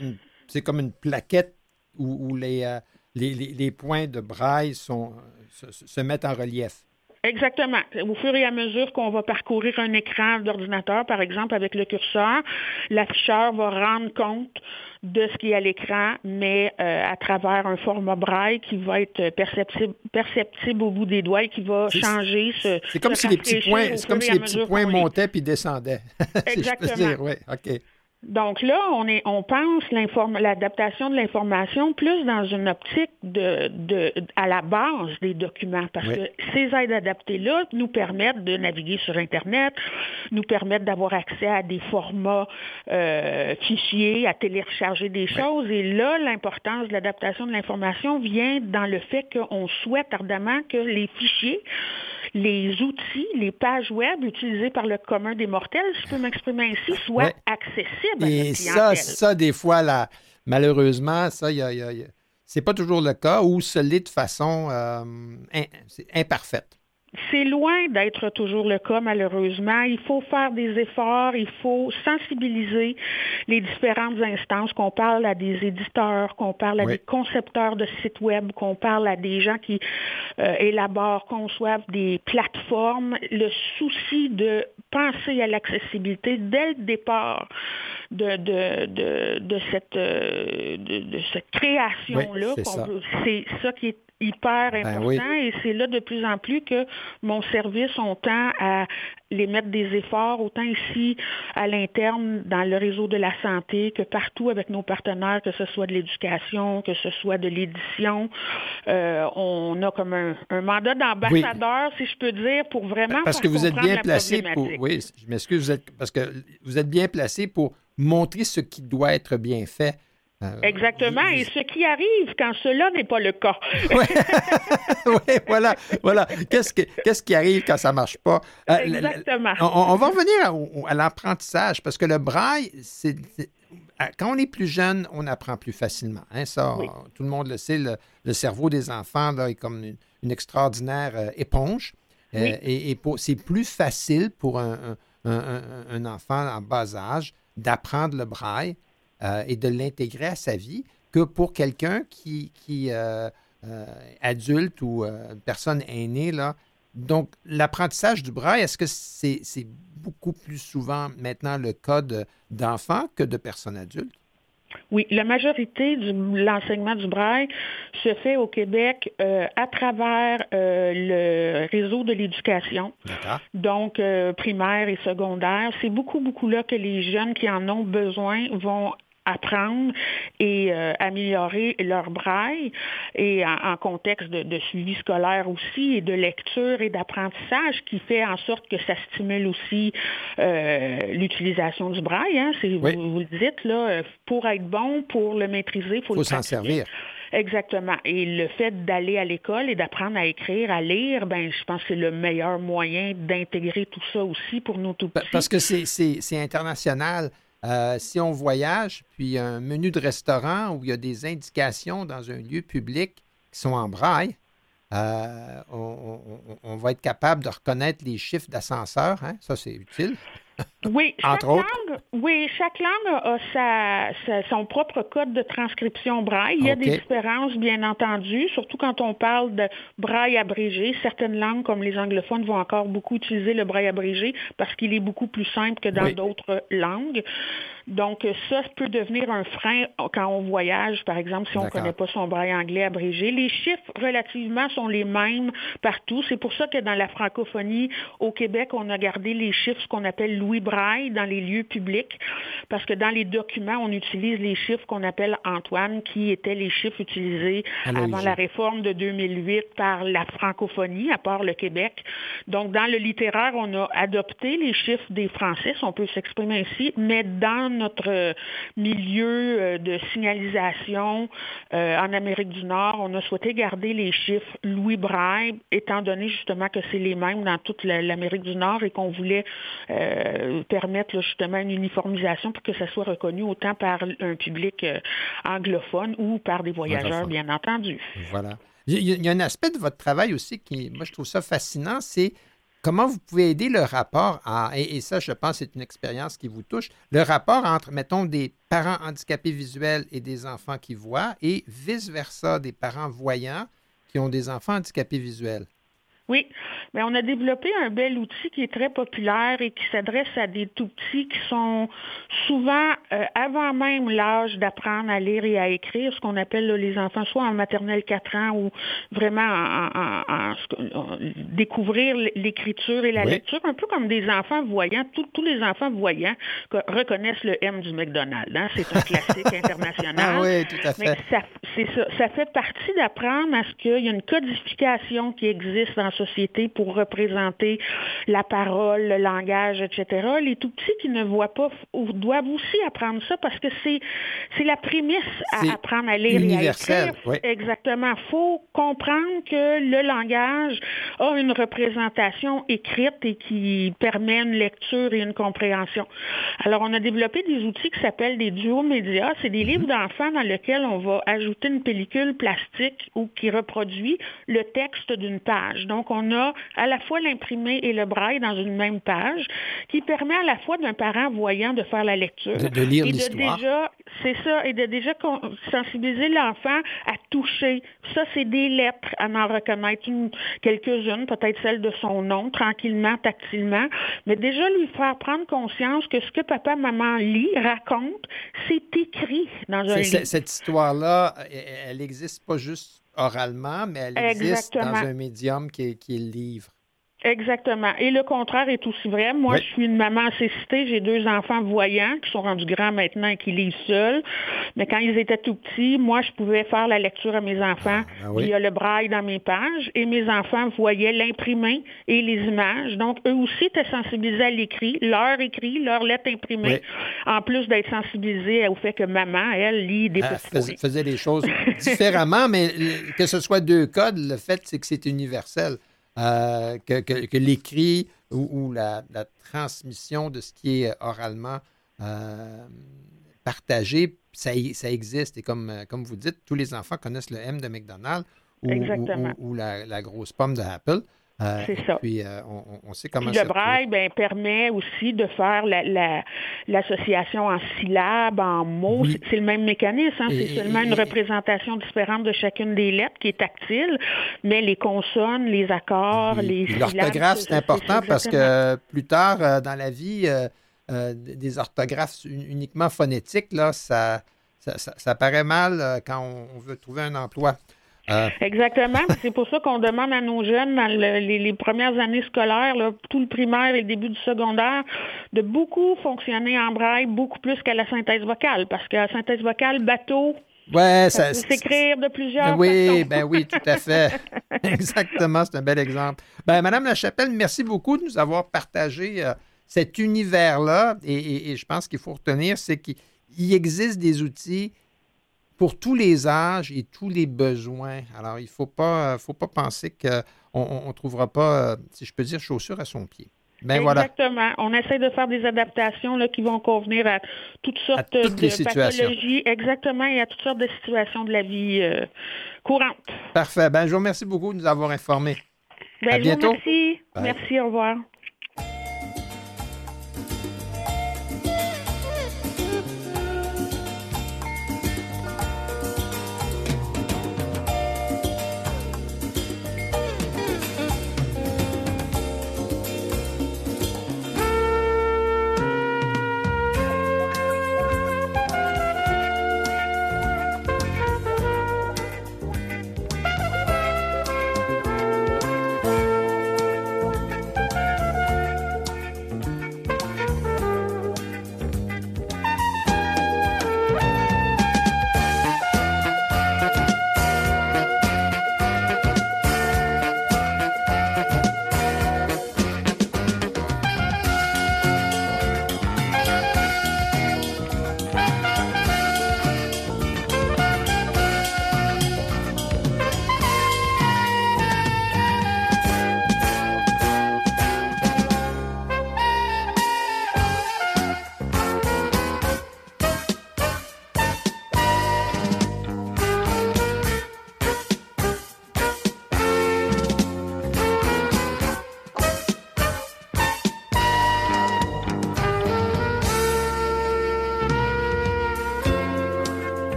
Speaker 2: une, c'est comme une plaquette où, les, les, points de braille sont, se mettent en relief.
Speaker 5: Exactement. Au fur et à mesure qu'on va parcourir un écran d'ordinateur, par exemple, avec le curseur, l'afficheur va rendre compte de ce qui est à l'écran, mais euh, à travers un format braille qui va être perceptible, perceptible au bout des doigts et qui va changer ce.
Speaker 2: C'est comme, si les petits points, comme si les petits points montaient puis descendaient.
Speaker 5: Exactement.
Speaker 2: Oui, OK.
Speaker 5: Donc là, on, est, on pense l'adaptation de l'information plus dans une optique de, de, à la base des documents, parce que ces aides adaptées-là nous permettent de naviguer sur Internet, nous permettent d'avoir accès à des formats euh, fichiers, à télécharger des choses. Et là, l'importance de l'adaptation de l'information vient dans le fait qu'on souhaite ardemment que les fichiers les outils, les pages web utilisées par le commun des mortels, si je peux m'exprimer ainsi, soient accessibles
Speaker 2: Et ça, ça, des fois, là, malheureusement, ça, y a, c'est pas toujours le cas ou ce l'est de façon euh, imparfaite
Speaker 5: c'est loin d'être toujours le cas, malheureusement. Il faut faire des efforts, il faut sensibiliser les différentes instances, qu'on parle à des éditeurs, qu'on parle à des concepteurs de sites web, qu'on parle à des gens qui euh, élaborent, conçoivent des plateformes. Le souci de penser à l'accessibilité dès le départ de, de, de, cette, de, cette création-là, c'est ça qui est hyper ben important et c'est là de plus en plus que mon service, on tend à les mettre des efforts, autant ici à l'interne dans le réseau de la santé que partout avec nos partenaires, que ce soit de l'éducation, que ce soit de l'édition. Euh, on a comme un, mandat d'ambassadeur, si je peux dire, pour vraiment...
Speaker 2: Parce que vous êtes bien placé pour... Oui, je m'excuse, parce que vous êtes bien placé pour montrer ce qui doit être bien fait
Speaker 5: Exactement, et ce qui arrive quand cela n'est pas le cas.
Speaker 2: oui, voilà, voilà. Qu'est-ce, qui arrive quand ça ne marche pas?
Speaker 5: Euh, Exactement.
Speaker 2: on, va revenir à, l'apprentissage, parce que le braille, c'est, quand on est plus jeune, on apprend plus facilement. Hein, ça, tout le monde le sait, le, cerveau des enfants là, est comme une, extraordinaire euh, éponge. et, c'est plus facile pour un, enfant en bas âge d'apprendre le braille euh, et de l'intégrer à sa vie que pour quelqu'un qui, qui euh, euh, adulte ou personne aînée. Là. Donc, l'apprentissage du braille, est-ce que c'est beaucoup plus souvent maintenant le cas d'enfants que de personnes adultes?
Speaker 5: Oui, la majorité de l'enseignement du braille se fait au Québec à travers le réseau de l'éducation, donc primaire et secondaire. C'est beaucoup, beaucoup là que les jeunes qui en ont besoin vont apprendre et euh, améliorer leur braille et en, contexte de, suivi scolaire aussi et de lecture et d'apprentissage qui fait en sorte que ça stimule aussi euh, l'utilisation du braille. Hein, vous, le dites, là, pour être bon, pour le maîtriser, il faut,
Speaker 2: faut s'en servir.
Speaker 5: Exactement. Et le fait d'aller à l'école et d'apprendre à écrire, à lire, ben, je pense que c'est le meilleur moyen d'intégrer tout ça aussi pour nous tout petits.
Speaker 2: Parce que c'est international. Euh, si on voyage, puis un menu de restaurant où il y a des indications dans un lieu public qui sont en braille, euh, on, va être capable de reconnaître les chiffres d'ascenseur. Hein? Ça, c'est utile.
Speaker 5: Oui, chaque langue, oui, chaque langue a son propre code de transcription braille. Il y a des différences, bien entendu, surtout quand on parle de braille abrégé. Certaines langues, comme les anglophones, vont encore beaucoup utiliser le braille abrégé parce qu'il est beaucoup plus simple que dans d'autres langues. Donc, ça peut devenir un frein quand on voyage, par exemple, si on ne connaît pas son braille anglais abrégé. Les chiffres relativement sont les mêmes partout. C'est pour ça que dans la francophonie, au Québec, on a gardé les chiffres, qu'on appelle Louis Braille, dans les lieux publics, parce que dans les documents, on utilise les chiffres qu'on appelle Antoine, qui étaient les chiffres utilisés avant la réforme de 2008 par la francophonie, à part le Québec. Donc, dans le littéraire, on a adopté les chiffres des Français, si on peut s'exprimer ainsi, mais dans notre euh, milieu euh, de signalisation euh, en Amérique du Nord, on a souhaité garder les chiffres Louis Braille, étant donné justement que c'est les mêmes dans toute l'Amérique du Nord et qu'on voulait permettre justement une uniformisation pour que ça soit reconnu autant par un public anglophone ou par des voyageurs, bien entendu.
Speaker 2: Voilà. Il y a un aspect de votre travail aussi qui, moi, je trouve ça fascinant, c'est comment vous pouvez aider le rapport, à, et, ça, je pense, c'est une expérience qui vous touche, le rapport entre, mettons, des parents handicapés visuels et des enfants qui voient, et vice-versa, des parents voyants qui ont des enfants handicapés visuels?
Speaker 5: Oui, mais on a développé un bel outil qui est très populaire et qui s'adresse à des tout petits qui sont souvent euh, avant même l'âge d'apprendre à lire et à écrire, ce qu'on appelle les enfants soit en maternelle 4 ans ou vraiment en, découvrir l'écriture et la lecture, un peu comme des enfants voyants. tous les enfants voyants reconnaissent le M du McDonald's. Hein? C'est un classique international.
Speaker 2: Ah oui, tout à fait. Mais
Speaker 5: ça, ça, ça fait partie d'apprendre à ce qu'il y a une codification qui existe dans société pour représenter la parole, le langage, etc. Les tout petits qui ne voient pas doivent aussi apprendre ça parce que c'est c'est la prémisse à apprendre à lire et à écrire. Exactement. Il faut comprendre que le langage a une représentation écrite et qui permet une lecture et une compréhension. Alors, on a développé des outils qui s'appellent des duo-médias. C'est des livres mm-hmm. d'enfants dans lesquels on va ajouter une pellicule plastique ou qui reproduit le texte d'une page. Donc, on a à la fois l'imprimé et le braille dans une même page, qui permet à la fois d'un parent voyant de faire la lecture.
Speaker 2: De, lire l'histoire.
Speaker 5: C'est ça, et de déjà sensibiliser l'enfant à toucher. Ça, c'est des lettres, à en reconnaître quelques-unes, peut-être celle de son nom, tranquillement, tactilement, mais déjà lui faire prendre conscience que ce que papa, maman lit, raconte, c'est écrit dans un livre.
Speaker 2: Cette histoire-là, elle n'existe pas juste oralement, mais elle existe dans un médium qui est, qui est le livre.
Speaker 5: Exactement. Et le contraire est aussi vrai. Moi, je suis une maman assistée. J'ai deux enfants voyants qui sont rendus grands maintenant et qui lisent seuls. Mais quand ils étaient tout petits, moi, je pouvais faire la lecture à mes enfants ah, Il y a le braille dans mes pages. Et mes enfants voyaient l'imprimé et les images. Donc, eux aussi étaient sensibilisés à l'écrit, leur écrit, leur lettre imprimée, en plus d'être sensibilisés au fait que maman, elle, lit des
Speaker 2: ah, faisait les choses différemment, mais que ce soit deux codes, le fait, c'est que c'est universel. Euh, que, l'écrit ou, la, transmission de ce qui est oralement euh, partagé, ça, ça, existe. Et comme, comme vous dites, tous les enfants connaissent le M de McDonald's ou, la, la, grosse pomme de Apple.
Speaker 5: Euh, c'est ça.
Speaker 2: Puis euh, on, sait comment
Speaker 5: Le braille ben, permet aussi de faire l'association en syllabes, en mots. C'est le même mécanisme. Hein. C'est seulement une représentation différente de chacune des lettres qui est tactile, mais les consonnes, les accords, les syllabes.
Speaker 2: L'orthographe, c'est important parce que plus tard euh, dans la vie, des orthographes uniquement phonétiques, là, ça, ça, paraît mal quand on veut trouver un emploi.
Speaker 5: Euh, Exactement. C'est pour ça qu'on demande à nos jeunes, dans les, premières années scolaires, tout le primaire et le début du secondaire, de beaucoup fonctionner en braille, beaucoup plus qu'à la synthèse vocale. Parce qu'à la synthèse vocale, bateau,
Speaker 2: Ouais,
Speaker 5: ça, peut s'écrire de plusieurs
Speaker 2: oui, Ben oui, tout à fait. Exactement, c'est un bel exemple. Ben, Madame Lachapelle, merci beaucoup de nous avoir partagé euh, cet univers-là. et, je pense qu'il faut retenir, c'est qu'il existe des outils pour tous les âges et tous les besoins. Alors, il ne faut pas, faut pas penser qu'on ne trouvera pas, euh, si je peux dire, chaussures à son pied.
Speaker 5: Ben, Exactement. On essaie de faire des adaptations là, qui vont convenir à toutes sortes de pathologies. Exactement, et à toutes sortes de situations de la vie euh, courante.
Speaker 2: Parfait. Ben, je vous remercie beaucoup de nous avoir informés.
Speaker 5: Ben,
Speaker 2: à bientôt.
Speaker 5: Merci. Merci, au revoir.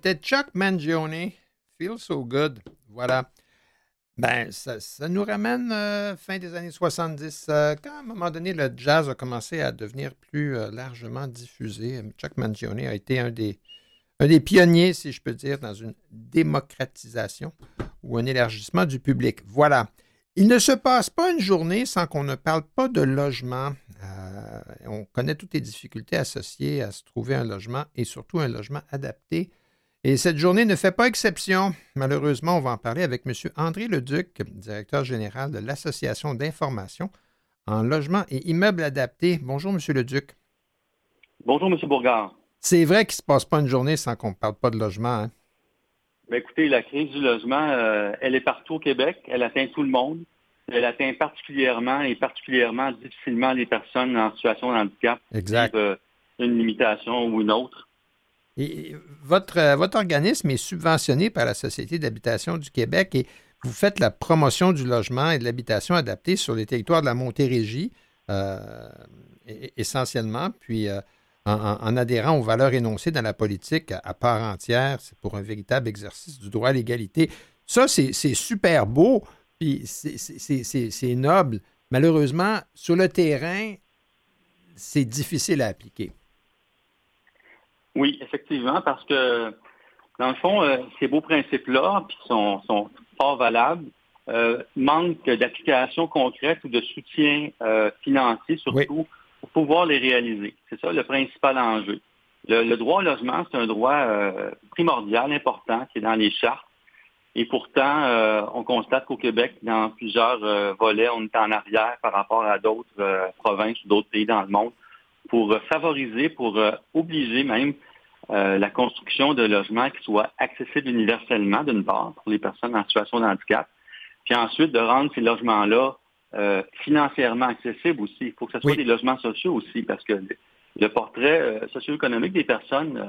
Speaker 2: C'était Chuck Mangione, Feel So Good. Voilà. Ben, ça, nous ramène euh, fin des années 70, euh, quand à un moment donné le jazz a commencé à devenir plus euh, largement diffusé. Chuck Mangione a été un des, un des pionniers, si je peux dire, dans une démocratisation ou un élargissement du public. Voilà. Il ne se passe pas une journée sans qu'on ne parle pas de logement. on connaît toutes les difficultés associées à se trouver un logement et surtout un logement adapté et cette journée ne fait pas exception. Malheureusement, on va en parler avec M. André Leduc, directeur général de l'Association d'information en logement et immeubles adaptés. Bonjour, M. Leduc.
Speaker 6: Bonjour, M. Bourgard.
Speaker 2: C'est vrai qu'il ne se passe pas une journée sans qu'on ne parle pas de logement. Hein?
Speaker 6: Ben, écoutez, la crise du logement, euh, elle est partout au Québec. Elle atteint tout le monde. Elle atteint particulièrement et particulièrement difficilement les personnes en situation de handicap.
Speaker 2: Exact.
Speaker 6: Euh, une limitation ou une autre.
Speaker 2: Et votre, euh, votre organisme est subventionné par la Société d'habitation du Québec et vous faites la promotion du logement et de l'habitation adaptée sur les territoires de la Montérégie, euh, essentiellement, puis euh, en, adhérant aux valeurs énoncées dans la politique à, part entière. C'est pour un véritable exercice du droit à l'égalité. Ça, c'est super beau, puis c'est noble. Malheureusement, sur le terrain, c'est difficile à appliquer.
Speaker 6: Oui, effectivement, parce que dans le fond, euh, ces beaux principes-là, qui sont, sont fort valables, euh, manquent d'application concrète ou de soutien euh, financier, surtout, pour pouvoir les réaliser. C'est ça le principal enjeu. Le, droit au logement, c'est un droit primordial, important, qui est dans les chartes. Et pourtant, on constate qu'au Québec, dans plusieurs volets, on est en arrière par rapport à d'autres provinces ou d'autres pays dans le monde pour favoriser, pour obliger même euh, la construction de logements qui soient accessibles universellement, d'une part, pour les personnes en situation de handicap, puis ensuite de rendre ces logements-là euh, financièrement accessibles aussi. Il faut que ce soit des logements sociaux aussi, parce que le portrait euh, socio-économique des personnes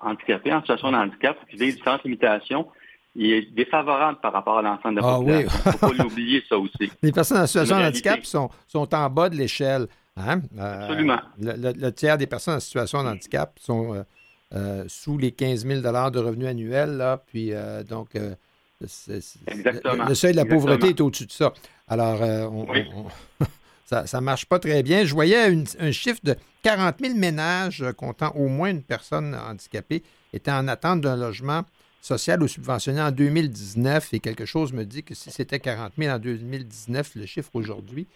Speaker 6: handicapées en situation de handicap qui vivent différentes limitations, il est défavorable par rapport à l'ensemble de la
Speaker 2: ah,
Speaker 6: population. Il ne faut pas l'oublier, ça aussi.
Speaker 2: Les personnes en situation de handicap sont, sont en bas de l'échelle. Hein?
Speaker 6: Absolument.
Speaker 2: Le, tiers des personnes en situation de handicap sont euh, sous les 15 000 de revenus annuels. Là, puis euh, donc, euh, le, seuil de la pauvreté est au-dessus de ça. Alors, ça ne marche pas très bien. Je voyais un chiffre de 40 000 ménages comptant au moins une personne handicapée étaient en attente d'un logement social ou subventionné en 2019 et quelque chose me dit que si c'était 40 000 en 2019, le chiffre aujourd'hui,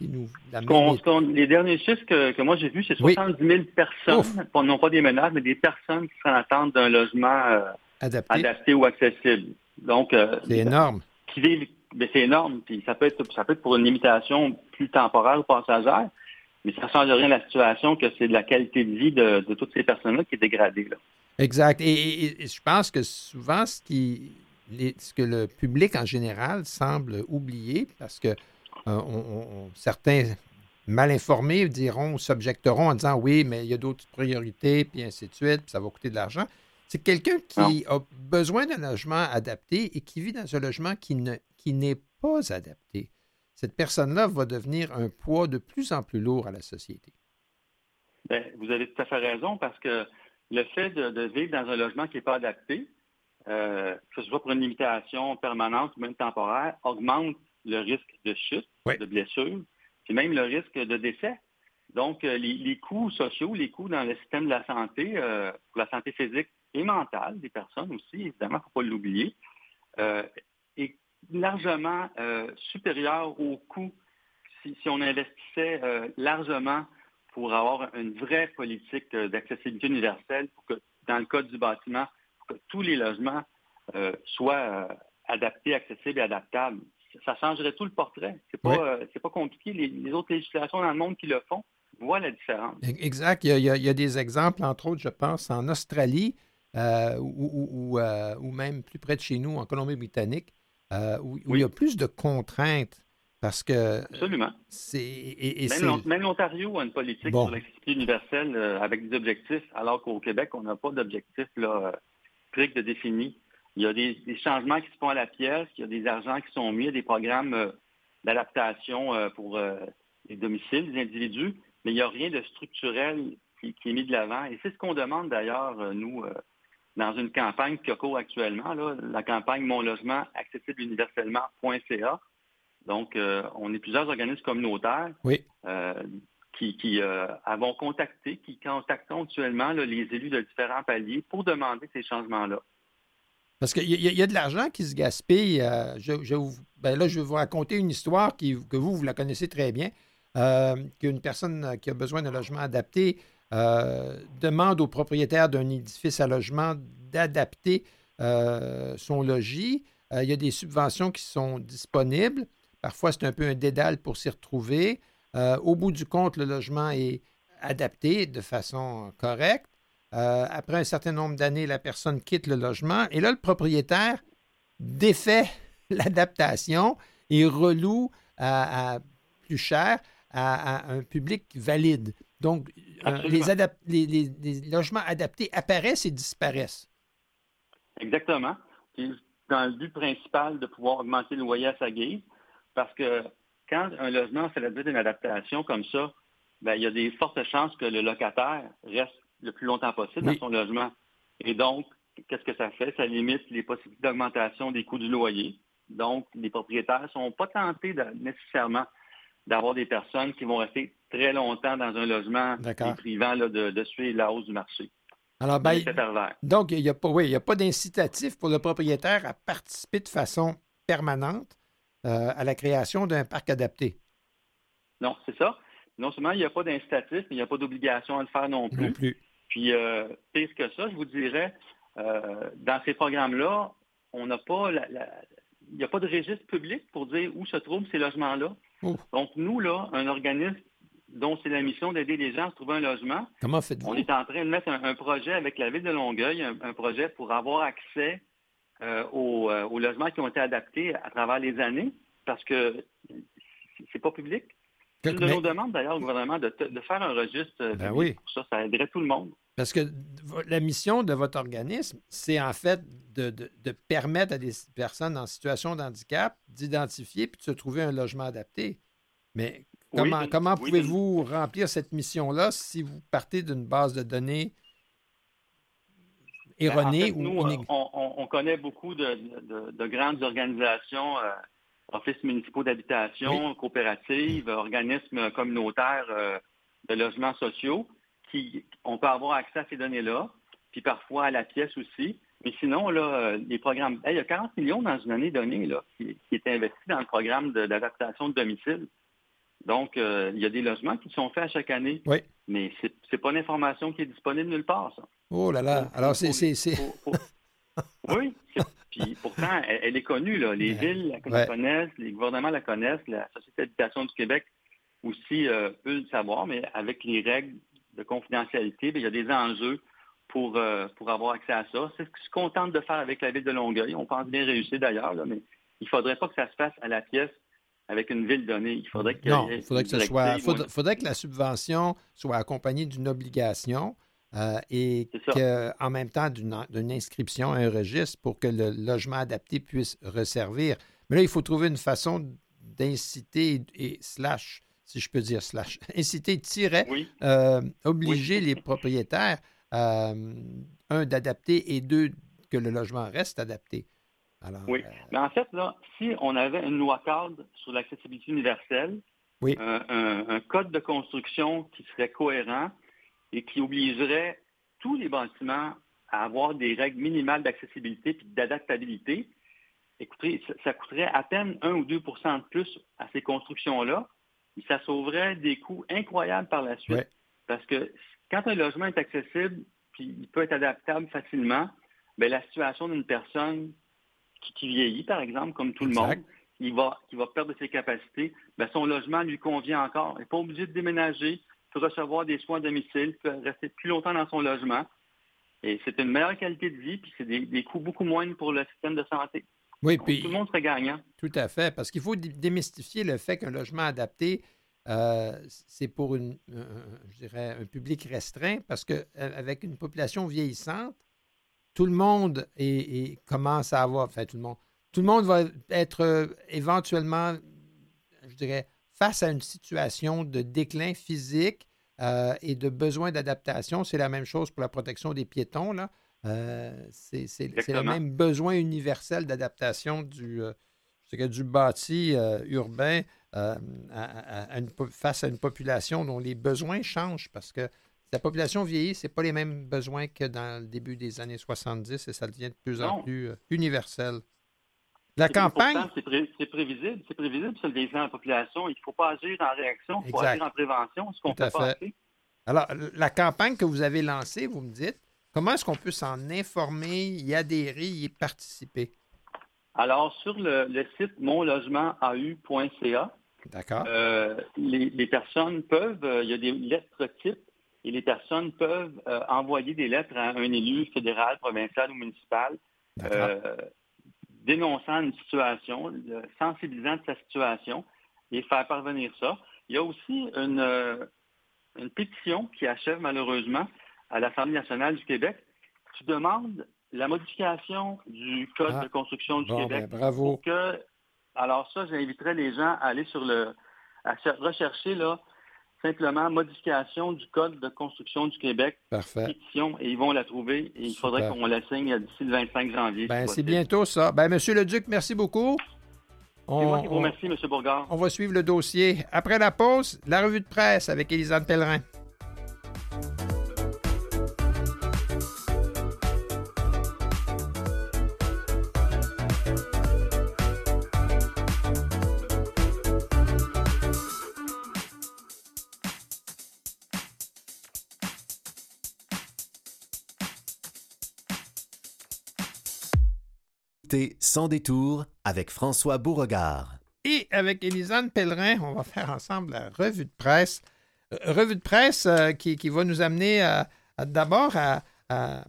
Speaker 2: nous,
Speaker 6: les derniers chiffres que, moi j'ai vus, c'est 70 000 personnes, non pas des ménages, mais des personnes qui sont en attente d'un logement euh, adapté. ou accessible. Donc,
Speaker 2: euh, c'est énorme.
Speaker 6: Ben, c'est énorme. Puis ça peut être, ça peut être pour une limitation plus temporaire ou passagère, mais ça ne change rien à la situation que c'est de la qualité de vie de, toutes ces personnes-là qui est dégradée.
Speaker 2: Exact. Et, je pense que souvent, ce, qui, ce que le public en général semble oublier, parce que euh, certains mal informés diront, s'objecteront en disant oui, mais il y a d'autres priorités, puis ainsi de suite, puis ça va coûter de l'argent. C'est quelqu'un qui a besoin d'un logement adapté et qui vit dans un logement qui, ne, qui n'est pas adapté. Cette personne-là va devenir un poids de plus en plus lourd à la société.
Speaker 6: Bien, vous avez tout à fait raison parce que le fait de, vivre dans un logement qui n'est pas adapté, euh, que ce soit pour une limitation permanente ou même temporaire, augmente le risque de chute, de blessure, puis même le risque de décès. Donc, euh, les, coûts sociaux, les coûts dans le système de la santé, euh, pour la santé physique et mentale des personnes aussi, évidemment, il ne faut pas l'oublier, euh, est largement supérieur aux coûts si, on investissait largement pour avoir une vraie politique d'accessibilité universelle, pour que, dans le code du bâtiment, pour que tous les logements soient adaptés, accessibles et adaptables ça changerait tout le portrait. C'est pas, euh, pas compliqué. Les, autres législations dans le monde qui le font voient la différence. E-,
Speaker 2: exact. Il y, a, des exemples, entre autres, je pense, en Australie euh, ou, euh, ou, même plus près de chez nous, en Colombie-Britannique, où, il y a plus de contraintes. Parce que.
Speaker 6: Absolument.
Speaker 2: Et,
Speaker 6: même l'Ontario a une politique sur l'accessibilité universelle avec des objectifs, alors qu'au Québec, on n'a pas d'objectifs strict de définis. Il y a des, changements qui se font à la pièce, il y a des argents qui sont mis, il y a des programmes euh, d'adaptation euh, pour euh, les domiciles des individus, mais il n'y a rien de structurel qui, est mis de l'avant. Et c'est ce qu'on demande d'ailleurs, nous, dans une campagne qui court actuellement, la campagne Mon logement accessible universellement.ca. Donc, on est plusieurs organismes communautaires qui, avons contacté, qui contactons actuellement les élus de différents paliers pour demander ces changements-là.
Speaker 2: Parce qu'il y, a de l'argent qui se gaspille. Je, ben là, je vais vous raconter une histoire que vous, vous la connaissez très bien, qu'une personne qui a besoin d'un logement adapté euh, demande au propriétaire d'un édifice à logement d'adapter euh, son logis. Euh, il y a des subventions qui sont disponibles. Parfois, c'est un peu un dédale pour s'y retrouver. au bout du compte, le logement est adapté de façon correcte. Après un certain nombre d'années, la personne quitte le logement et là, le propriétaire défait l'adaptation et reloue à, plus cher à, un public valide. Donc, euh, les, logements adaptés apparaissent et disparaissent.
Speaker 6: Exactement. dans le but principal de pouvoir augmenter le loyer à sa guise, parce que quand un logement fait l'objet d'une adaptation comme ça, ben, il y a des fortes chances que le locataire reste le plus longtemps possible dans son logement. Et donc, qu'est-ce que ça fait? Ça limite les possibilités d'augmentation des coûts du loyer. Donc, les propriétaires ne sont pas tentés nécessairement d'avoir des personnes qui vont rester très longtemps dans un logement privant de, suivre la hausse du marché.
Speaker 2: Alors, ben, donc, il n'y a pas, oui, a pas d'incitatif pour le propriétaire à participer de façon permanente euh, à la création d'un parc adapté.
Speaker 6: Non, c'est ça. Non seulement il n'y a pas d'incitatif, mais il n'y a pas d'obligation à le faire non plus.
Speaker 2: Non plus.
Speaker 6: Puis, euh, pire que ça, je vous dirais, euh, dans ces programmes-là, on n'a pas il n'y a pas de registre public pour dire où se trouvent ces logements-là. Donc, nous, là, un organisme dont c'est la mission d'aider les gens à se trouver un logement.
Speaker 2: Comment?
Speaker 6: On est en train de mettre un, projet avec la ville de Longueuil, un, projet pour avoir accès euh, euh, aux, logements qui ont été adaptés à travers les années, parce que c'est pas public. C'est une de nos demandes d'ailleurs au gouvernement de, faire un registre euh,
Speaker 2: ben oui.
Speaker 6: pour ça. Ça aiderait tout le monde.
Speaker 2: Parce que la mission de votre organisme, c'est en fait de, de, permettre à des personnes en situation de handicap d'identifier puis de se trouver un logement adapté. Mais comment, comment pouvez-vous remplir cette mission-là si vous partez d'une base de données ben, erronée ou
Speaker 6: nous, on, connaît beaucoup de, grandes organisations, euh, offices municipaux d'habitation, coopératives, organismes communautaires euh, de logements sociaux on peut avoir accès à ces données-là, puis parfois à la pièce aussi. Mais sinon, là, euh, les programmes, il y a 40 millions dans une année donnée là, qui, est investi dans le programme d'adaptation de, domicile. Donc, euh, il y a des logements qui sont faits à chaque année.
Speaker 2: Oui.
Speaker 6: Mais ce n'est pas l'information qui est disponible nulle part, ça.
Speaker 2: Oh là là. Alors, c'est.
Speaker 6: Oui. Puis pourtant, elle, est connue. Là. Les villes la connaissent, les gouvernements la connaissent, la Société d'habitation du Québec aussi euh, peut le savoir, mais avec les règles de confidentialité, il y a des enjeux pour, euh, pour avoir accès à ça. C'est ce qu'on tente de faire avec la ville de Longueuil. On pense bien réussir d'ailleurs, mais il ne faudrait pas que ça se fasse à la pièce avec une ville donnée. Il faudrait que
Speaker 2: non, il faudrait que ce soit, faudrait, que la subvention soit accompagnée d'une obligation euh, et qu'en même temps d'une inscription à un registre pour que le logement adapté puisse resservir. Mais là, il faut trouver une façon d'inciter et slash si je peux dire slash, inciter, tirer, euh, obliger les propriétaires, euh, un, d'adapter et deux, que le logement reste adapté.
Speaker 6: oui. Mais en fait, là, si on avait une loi cadre sur l'accessibilité universelle, un, code de construction qui serait cohérent et qui obligerait tous les bâtiments à avoir des règles minimales d'accessibilité et d'adaptabilité, écoutez, ça, ça, coûterait à peine 1 ou 2% de plus à ces constructions-là. Ça sauverait des coûts incroyables par la suite. Parce que quand un logement est accessible, puis il peut être adaptable facilement, bien, la situation d'une personne qui, vieillit, par exemple, comme tout le monde, il va, qui va perdre ses capacités, bien, son logement lui convient encore. Il n'est pas obligé de déménager, peut recevoir des soins à domicile, il peut rester plus longtemps dans son logement. Et c'est une meilleure qualité de vie, puis c'est des, coûts beaucoup moindres pour le système de santé.
Speaker 2: Oui, puis.
Speaker 6: Tout le monde serait gagnant.
Speaker 2: Tout à fait, parce qu'il faut démystifier le fait qu'un logement adapté, euh, c'est pour une, je dirais, un public restreint, parce qu'avec une population vieillissante, tout le monde est, commence à avoir, enfin tout le monde, tout le monde va être euh, éventuellement, je dirais, face à une situation de déclin physique euh, et de besoin d'adaptation. C'est la même chose pour la protection des piétons. Là. Euh, c'est c'est- c'est le même besoin universel d'adaptation du, euh, du bâti urbain à- à- à une po- face à une population dont les besoins changent parce que la population vieillit, ce pas les mêmes besoins que dans le début des années 70 et ça devient de plus en plus universel. La campagne,
Speaker 6: C'est pré- c'est prévisible, c'est prévisible, ça, le vieillissement de la population. Il ne faut pas agir en réaction, il faut
Speaker 2: Exact.
Speaker 6: agir en prévention, ce qu'on pas
Speaker 2: fait.
Speaker 6: assez.
Speaker 2: alors la campagne que vous avez lancée, vous me dites, comment est-ce qu'on peut s'en informer, y adhérer, y participer?
Speaker 6: Alors, sur le, le site monlogementou.ca,
Speaker 2: D'accord?
Speaker 6: euh, les, les personnes peuvent, euh, il y a des lettres types, et les personnes peuvent euh, envoyer des lettres à un élu fédéral, provincial ou municipal,
Speaker 2: D'accord.
Speaker 6: Dénonçant une situation, le- sensibilisant de sa situation et faire parvenir ça. Il y a aussi une, euh, une pétition qui achève malheureusement à l'Assemblée nationale du Québec qui demande la modification du Code
Speaker 2: Ah.
Speaker 6: de construction du
Speaker 2: Bon,
Speaker 6: Québec
Speaker 2: ben, bravo.
Speaker 6: pour que, alors ça, j'inviterais les gens à aller sur le, à cher- rechercher là, simplement modification du Code de construction du Québec,
Speaker 2: Parfait.
Speaker 6: pétition, et ils vont la trouver et il faudrait qu'on la signe d'ici le 25 janvier.
Speaker 2: Ben,
Speaker 6: si
Speaker 2: c'est bientôt ça. Ben, Monsieur le Duc, merci beaucoup.
Speaker 6: C'est moi qui vous
Speaker 2: on-
Speaker 6: remercie, M. Bourgard.
Speaker 2: On va suivre le dossier. Après la pause, la revue de presse avec Élisane Pellerin.
Speaker 1: Sans détour avec François Beauregard.
Speaker 2: Et avec Élisane Pellerin, on va faire ensemble la revue de presse. Euh, revue de presse euh, qui, qui va nous amener à- d'abord à, à-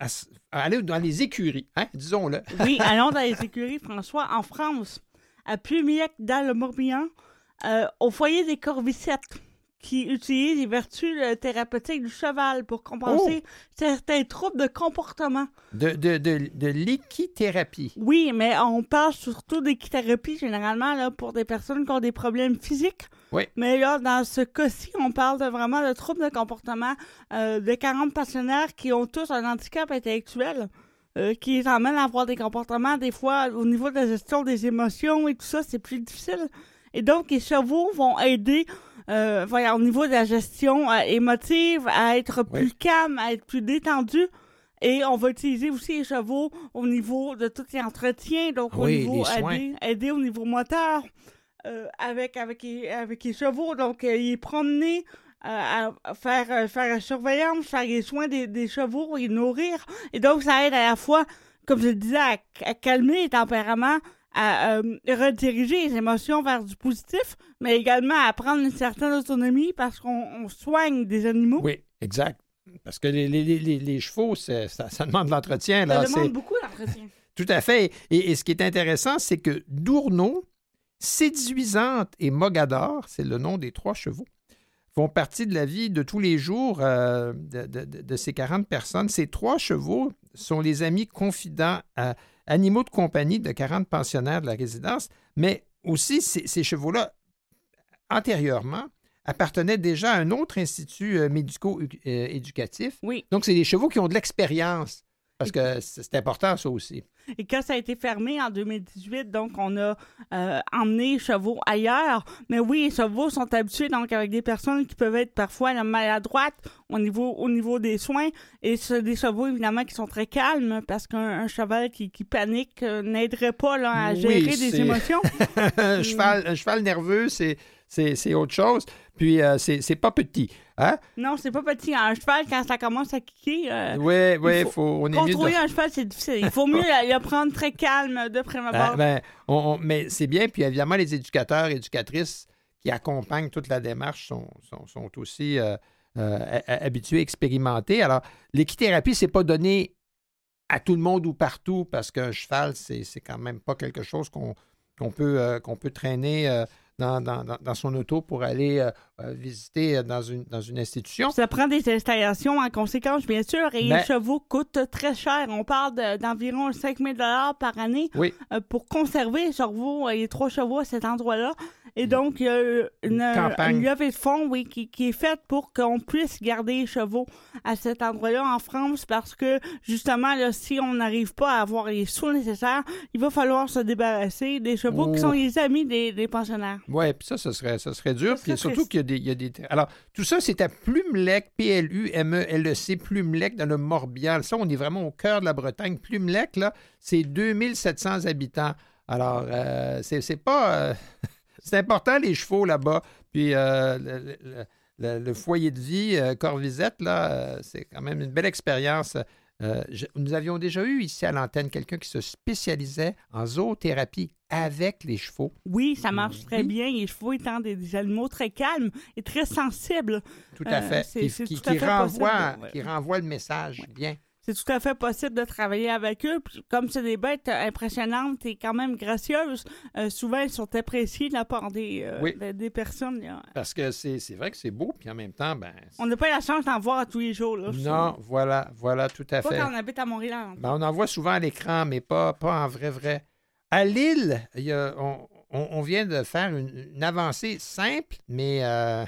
Speaker 2: à- à aller dans les écuries, hein, disons-le.
Speaker 7: Oui, allons dans les écuries, François. En France, à Plumiec, dans le Morbihan, euh, au foyer des Corvicettes, qui utilisent les vertus euh, thérapeutiques du cheval pour compenser certains troubles de comportement.
Speaker 2: De, de, de, de l'équithérapie.
Speaker 7: Oui, mais on parle surtout d'équithérapie généralement là, pour des personnes qui ont des problèmes physiques.
Speaker 2: Oui.
Speaker 7: Mais là, dans ce cas-ci, on parle de vraiment de troubles de comportement euh, de 40 pensionnaires qui ont tous un handicap intellectuel. euh, qui les emmène à avoir des comportements, des fois, au niveau de la gestion des émotions et tout ça, c'est plus difficile. Et donc, les chevaux vont aider, euh, voilà, au niveau de la gestion euh, émotive, à être
Speaker 2: Oui.
Speaker 7: plus calme, à être plus détendu. Et on va utiliser aussi les chevaux au niveau de tous les entretiens, donc au niveau aider, aider au niveau moteur euh, avec, avec, les, avec les chevaux, donc les promener, euh, à à faire, euh, faire la surveillance, faire les soins des, des chevaux, les nourrir. Et donc, ça aide à la fois, comme je le disais, à, à calmer les tempéraments, à euh, rediriger les émotions vers du positif, mais également à prendre une certaine autonomie parce qu'on on soigne des animaux.
Speaker 2: Oui, exact. Parce que les, les, les, les chevaux, ça, ça demande de l'entretien.
Speaker 7: Ça
Speaker 2: là.
Speaker 7: demande beaucoup d'entretien.
Speaker 2: Tout à fait. Et, et ce qui est intéressant, c'est que Dourneau, Séduisante et Mogador, c'est le nom des trois chevaux, font partie de la vie de tous les jours euh, de, de- ces 40 personnes. Ces trois chevaux sont les amis confidents, euh, animaux de compagnie de 40 pensionnaires de la résidence, mais aussi ces, ces chevaux-là, antérieurement, appartenaient déjà à un autre institut euh, médico-éducatif.
Speaker 7: Oui.
Speaker 2: Donc, c'est des chevaux qui ont de l'expérience, parce que c'est important, ça aussi.
Speaker 7: Et quand ça a été fermé en 2018, donc on a euh, emmené les chevaux ailleurs. Mais oui, les chevaux sont habitués donc avec des personnes qui peuvent être parfois maladroites au niveau, au niveau des soins. Et c'est des chevaux évidemment qui sont très calmes parce qu'un un cheval qui, qui panique euh, n'aiderait pas là, à
Speaker 2: Oui,
Speaker 7: gérer des émotions.
Speaker 2: un, cheval, un cheval nerveux, c'est, autre chose. Puis, euh, c'est pas petit. Hein?
Speaker 7: non, c'est pas petit. Un cheval, quand ça commence à kicker, euh,
Speaker 2: Oui, oui,
Speaker 7: faut
Speaker 2: faut, on est mieux de...
Speaker 7: contrôler un cheval, c'est difficile. Il faut mieux le, prendre très calme de prime
Speaker 2: Ah,
Speaker 7: abord.
Speaker 2: ben, on- on- mais c'est bien. Puis, évidemment, les éducateurs et éducatrices qui accompagnent toute la démarche sont, sont, sont aussi euh, euh, habitués, expérimentés. Alors, l'équithérapie, c'est pas donné à tout le monde ou partout parce qu'un cheval, c'est, quand même pas quelque chose qu'on, peut, euh, qu'on peut traîner dans, dans- dans- dans son auto pour aller euh, euh, visiter euh, dans une, dans une institution.
Speaker 7: Ça prend des installations en conséquence, bien sûr, et les chevaux coûtent très cher. On parle de- d'environ 5 000 par année
Speaker 2: Oui.
Speaker 7: pour conserver les chevaux, les trois chevaux à cet endroit-là. Et donc, il y a une,
Speaker 2: Une
Speaker 7: levée de fonds, oui, qui, qui est faite pour qu'on puisse garder les chevaux à cet endroit-là en France parce que, justement, là, si on n'arrive pas à avoir les sous nécessaires, il va falloir se débarrasser des chevaux
Speaker 2: Oh.
Speaker 7: qui sont les amis des, des pensionnaires.
Speaker 2: Oui, puis ça, ça serait, ça serait dur. Puis surtout qu'il y a des, il y a des. Alors, tout ça, c'est à Plumelec, P-L-U-M-E-L-E-C, Plumelec, dans le Morbihan. Ça, on est vraiment au cœur de la Bretagne. Plumelec, là, c'est 2700 habitants. Alors, euh, c'est c'est pas. euh, c'est important, les chevaux là-bas. Puis, euh, le, le- foyer de vie, euh, Corvisette, là, c'est quand même une belle expérience. Euh, je- nous avions déjà eu ici à l'antenne quelqu'un qui se spécialisait en zoothérapie avec les chevaux.
Speaker 7: Oui, ça marche très
Speaker 2: Oui.
Speaker 7: bien. Les chevaux étant des, des animaux très calmes et très sensibles.
Speaker 2: Tout à
Speaker 7: Euh,
Speaker 2: fait.
Speaker 7: c'est-
Speaker 2: Qui, renvoie,
Speaker 7: ouais.
Speaker 2: qui renvoie le message. Bien.
Speaker 7: C'est tout à fait possible de travailler avec eux. Puis comme c'est des bêtes euh, impressionnantes et quand même gracieuses, euh, souvent elles sont appréciées de la part des, euh,
Speaker 2: Oui.
Speaker 7: des, des personnes. là.
Speaker 2: Parce que c'est c'est vrai que c'est beau, puis en même temps, ben. c'est-
Speaker 7: On n'a pas la chance d'en voir à tous les jours. Là,
Speaker 2: Non, voilà, voilà, tout à
Speaker 7: Pas
Speaker 2: fait.
Speaker 7: quand on habite à Montréal.
Speaker 2: Ben, on en voit souvent à l'écran, mais pas, pas en vrai, vrai. À Lille, il y a- on, on- on vient de faire une, une avancée simple, mais euh,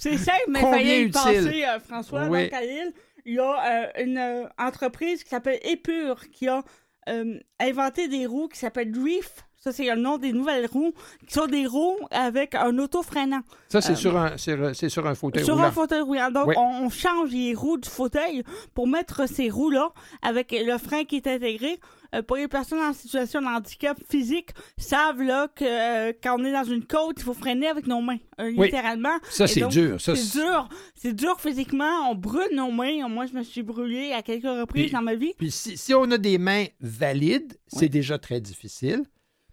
Speaker 7: C'est simple, mais il fallait y euh, François.
Speaker 2: Oui.
Speaker 7: Donc, à Lille, il y a euh, une euh, entreprise qui s'appelle Épure qui a euh, inventé des roues qui s'appellent Drift. Ça, c'est le nom des nouvelles roues, qui sont des roues avec un auto freinant.
Speaker 2: ça, c'est
Speaker 7: Euh,
Speaker 2: sur, un, c'est- c'est sur un fauteuil
Speaker 7: Sur
Speaker 2: roulant.
Speaker 7: un fauteuil roulant. Donc,
Speaker 2: Oui.
Speaker 7: on, on change les roues du fauteuil pour mettre ces roues-là avec le frein qui est intégré. Euh, pour les personnes en situation de handicap physique, savent là, que euh, quand on est dans une côte, il faut freiner avec nos mains, euh,
Speaker 2: Oui.
Speaker 7: littéralement.
Speaker 2: Ça, c'est dur. Ça,
Speaker 7: C'est dur. C'est dur physiquement. On brûle nos mains. Moi, je me suis brûlée à quelques reprises
Speaker 2: Puis-
Speaker 7: dans ma vie.
Speaker 2: Puis si, si on a des mains valides, c'est
Speaker 7: Oui.
Speaker 2: déjà très difficile.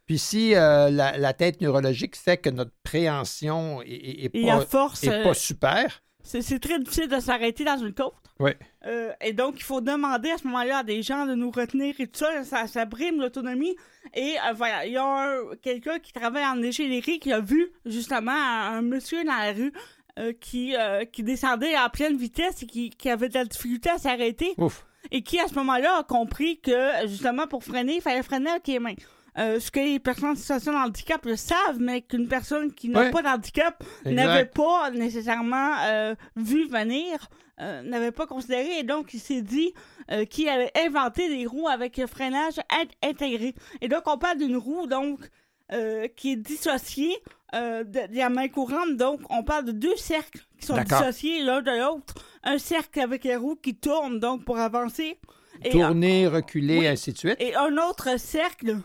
Speaker 2: Puis si euh, la, la tête neurologique fait que notre préhension est, pas,
Speaker 7: à force,
Speaker 2: est
Speaker 7: euh,
Speaker 2: pas super,
Speaker 7: c'est très difficile de s'arrêter dans une côte.
Speaker 2: Oui.
Speaker 7: Euh, et donc, il faut demander à ce moment-là à des gens de nous retenir et tout ça. Ça, ça brime l'autonomie. Et euh, voilà, il y a un- quelqu'un qui travaille en ingénierie qui a vu justement un, un monsieur dans la rue euh, qui, qui descendait à pleine vitesse et qui, qui avait de la difficulté à s'arrêter. et qui, à ce moment-là, a compris que, justement, pour freiner, il fallait freiner avec les mains. Euh, ce que les personnes en situation de handicap le savent, mais qu'une personne qui n'a
Speaker 2: Ouais.
Speaker 7: pas d'handicap n'avait pas nécessairement euh, vu venir, euh, n'avait pas considéré, et donc il s'est dit qu'il allait inventer des roues avec le freinage int- intégré. Et donc on parle d'une roue donc qui est dissociée de, de la main courante, donc on parle de deux cercles qui sont dissociés l'un de l'autre. Un cercle avec les roues qui tournent donc pour avancer. Et,
Speaker 2: Tourner, reculer,
Speaker 7: oui.
Speaker 2: ainsi de suite.
Speaker 7: et un autre cercle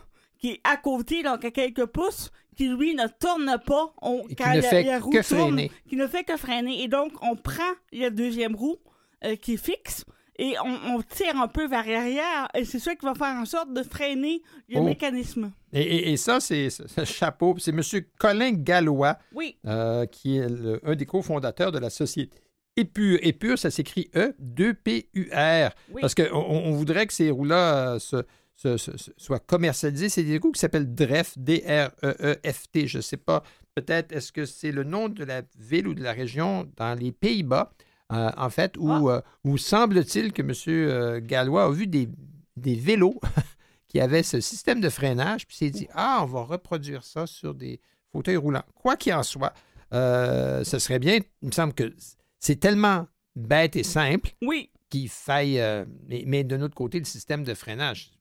Speaker 7: qui est à côté, donc à quelques pouces, qui lui ne tourne pas on,
Speaker 2: Et qui
Speaker 7: quand
Speaker 2: ne
Speaker 7: la,
Speaker 2: fait
Speaker 7: la roue
Speaker 2: que
Speaker 7: tourne,
Speaker 2: freiner.
Speaker 7: qui ne fait que freiner. Et donc, on prend la deuxième roue euh, qui est fixe et on, on tire un peu vers l'arrière et c'est ça qui va faire en sorte de freiner le
Speaker 2: Oh.
Speaker 7: mécanisme.
Speaker 2: Et, et- et ça, c'est c'est- chapeau. C'est M. Colin Gallois,
Speaker 7: Oui,
Speaker 2: euh, qui est le- un des cofondateurs de la société Épure. Épure, ça s'écrit E, 2-P-U-R.
Speaker 7: oui.
Speaker 2: Parce qu'on on voudrait que ces roues-là euh, se- se- se- se- soient commercialisés. C'est des roues qui s'appellent DREF, D-R-E-E-F-T. Je ne sais pas. Peut-être est-ce que c'est le nom de la ville ou de la région dans les Pays-Bas, euh, en fait, où, euh, où semble-t-il que M. Gallois a vu des, des vélos qui avaient ce système de freinage, puis s'est dit Ah, on va reproduire ça sur des fauteuils roulants. Quoi qu'il en soit, euh, ce serait bien. Il me semble que c'est tellement bête et simple
Speaker 7: oui.
Speaker 2: qu'il faille. euh, mais, mais de notre côté, le système de freinage.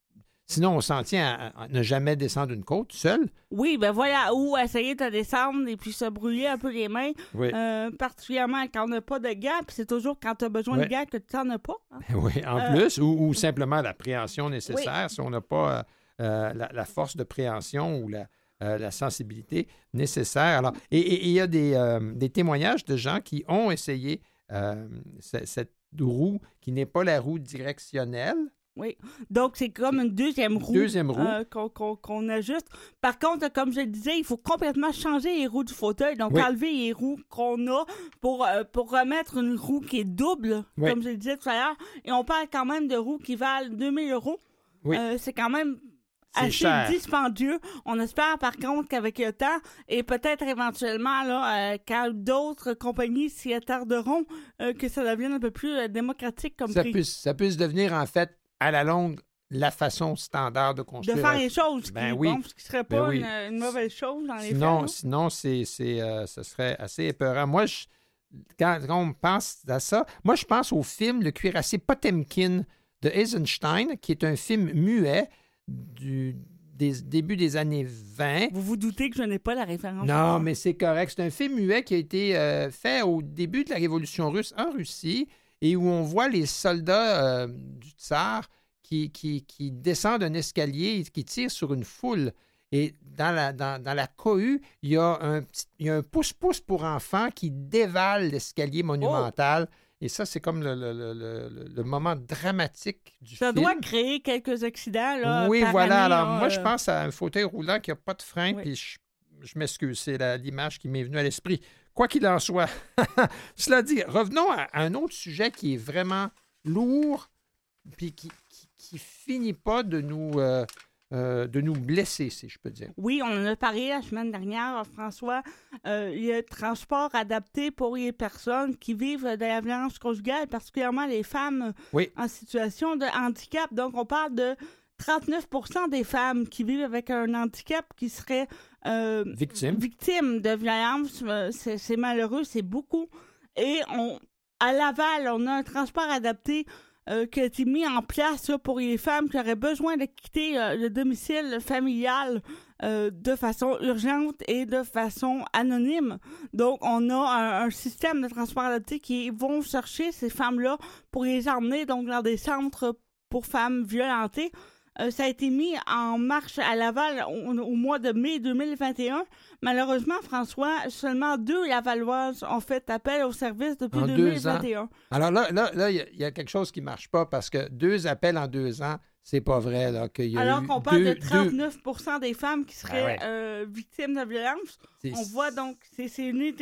Speaker 2: Sinon, on s'en tient à, à ne jamais descendre une côte seul.
Speaker 7: Oui, ben voilà, ou essayer de descendre et puis se brûler un peu les mains,
Speaker 2: Oui.
Speaker 7: euh, particulièrement quand on n'a pas de gants, puis c'est toujours quand tu as besoin de gants que tu n'en as pas. hein.
Speaker 2: Oui, en
Speaker 7: Euh,
Speaker 2: plus, ou, ou simplement la préhension nécessaire si on n'a pas euh, la, la force de préhension ou la, la sensibilité nécessaire. Alors, et il y a des, des témoignages de gens qui ont essayé ce- cette roue qui n'est pas la roue directionnelle.
Speaker 7: Oui. Donc, c'est comme une deuxième roue.
Speaker 2: Deuxième roue.
Speaker 7: euh, qu'on qu'on- qu'on ajuste. Par contre, comme je le disais, il faut complètement changer les roues du fauteuil. Donc,
Speaker 2: Oui.
Speaker 7: enlever les roues qu'on a pour, euh, pour remettre une roue qui est double,
Speaker 2: Oui.
Speaker 7: comme je le disais tout à l'heure. Et on parle quand même de roues qui valent 2000 euros.
Speaker 2: Oui.
Speaker 7: Euh, c'est quand même
Speaker 2: C'est
Speaker 7: assez
Speaker 2: cher.
Speaker 7: dispendieux. On espère par contre qu'avec le temps et peut-être éventuellement là, euh, quand d'autres compagnies s'y attarderont, euh, que ça devienne un peu plus euh, démocratique comme
Speaker 2: Ça
Speaker 7: prix.
Speaker 2: puisse, ça puisse devenir en fait à la longue la façon standard de
Speaker 7: De
Speaker 2: construire.
Speaker 7: faire
Speaker 2: un-
Speaker 7: les choses
Speaker 2: Ben
Speaker 7: qui,
Speaker 2: oui.
Speaker 7: bon, ce qui serait
Speaker 2: Ben
Speaker 7: pas
Speaker 2: oui.
Speaker 7: une, une mauvaise chose dans les.
Speaker 2: Sinon, sinon c'est, c'est, euh, ce serait assez épeurant. Moi, je- quand, quand on pense à ça, moi, je pense au film Le cuirassé Potemkin de Eisenstein, qui est un film muet du des, début des années 20.
Speaker 7: Vous vous doutez que je n'ai pas la référence.
Speaker 2: Non, mais c'est correct. C'est un film muet qui a été euh, fait au début de la Révolution russe en Russie et où on voit les soldats euh, du tsar qui, qui, qui descendent un escalier et qui tirent sur une foule. Et dans la, dans, dans la cohue, il y a un, petit- il y a un pouce-pouce pour enfants qui dévale l'escalier monumental. Et ça, c'est comme le, le- le- le- moment dramatique du
Speaker 7: Ça
Speaker 2: film.
Speaker 7: doit créer quelques accidents. Là,
Speaker 2: Oui, voilà.
Speaker 7: année,
Speaker 2: Alors,
Speaker 7: là,
Speaker 2: moi, je
Speaker 7: euh,
Speaker 2: pense à un fauteuil roulant qui n'a pas de frein,
Speaker 7: Oui.
Speaker 2: puis je, je m'excuse, c'est l'image qui m'est venue à l'esprit. Quoi qu'il en soit, cela dit, revenons à, à un autre sujet qui est vraiment lourd, puis qui, qui, qui finit pas de nous, euh, euh, de nous blesser, si je peux dire.
Speaker 7: Oui, on en a parlé la semaine dernière, François. Euh, il y a le transport adapté pour les personnes qui vivent de la violence conjugale, particulièrement les femmes
Speaker 2: Oui.
Speaker 7: en situation de handicap. Donc, on parle de 39% des femmes qui vivent avec un handicap qui seraient euh,
Speaker 2: Victime.
Speaker 7: victimes de violence. Euh, C'est c'est malheureux, c'est beaucoup. Et on, à Laval, on a un transport adapté euh, qui a été mis en place là, pour les femmes qui auraient besoin de quitter euh, le domicile familial euh, de façon urgente et de façon anonyme. Donc, on a un, un système de transport adapté qui vont chercher ces femmes-là pour les emmener donc dans des centres pour femmes violentées. Euh, ça a été mis en marche à Laval au, au mois de mai 2021. Malheureusement, François, seulement deux Lavalloises ont fait appel au service depuis
Speaker 2: En deux ans.
Speaker 7: 2021.
Speaker 2: Alors là, là, là, il y a- il y, a quelque chose qui ne marche pas parce que deux appels en deux ans, c'est pas vrai. Là, qu'il y a
Speaker 7: Alors qu'on parle
Speaker 2: deux-
Speaker 7: de 39% des femmes qui seraient
Speaker 2: Ah ouais.
Speaker 7: euh, victimes de violence.
Speaker 2: deux-
Speaker 7: On voit donc, c'est c'est une,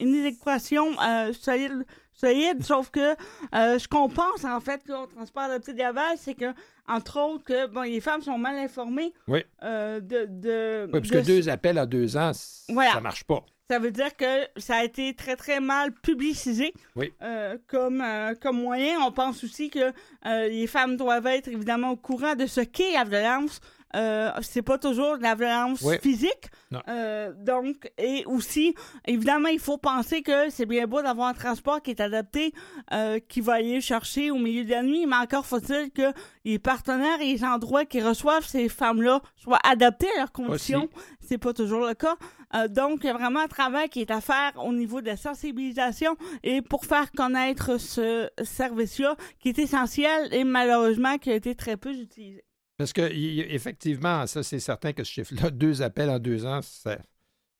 Speaker 7: une équation euh, solide, solide, sauf que euh, ce qu'on pense, en fait, là, au transport de Laval, c'est que, entre autres, que bon, les femmes sont mal informées
Speaker 2: Oui.
Speaker 7: euh, de, de,
Speaker 2: Oui, parce
Speaker 7: de
Speaker 2: que deux appels en deux ans,
Speaker 7: Voilà.
Speaker 2: ça marche pas.
Speaker 7: Ça veut dire que ça a été très, très mal publicisé
Speaker 2: Oui.
Speaker 7: euh, comme, euh, comme moyen. On pense aussi que euh, les femmes doivent être évidemment au courant de ce qu'est la violence. Euh, c'est pas toujours de la violence
Speaker 2: Oui.
Speaker 7: physique. Euh, donc, et aussi, évidemment, il faut penser que c'est bien beau d'avoir un transport qui est adapté, euh, qui va aller chercher au milieu de la nuit, mais encore faut-il que les partenaires et les endroits qui reçoivent ces femmes-là soient adaptés à leurs conditions. C'est pas toujours le cas. Euh, donc, il y a vraiment un travail qui est à faire au niveau de la sensibilisation et pour faire connaître ce service-là qui est essentiel et malheureusement qui a été très peu utilisé.
Speaker 2: Parce que, effectivement, ça, c'est certain que ce chiffre-là, deux appels en deux ans, ça,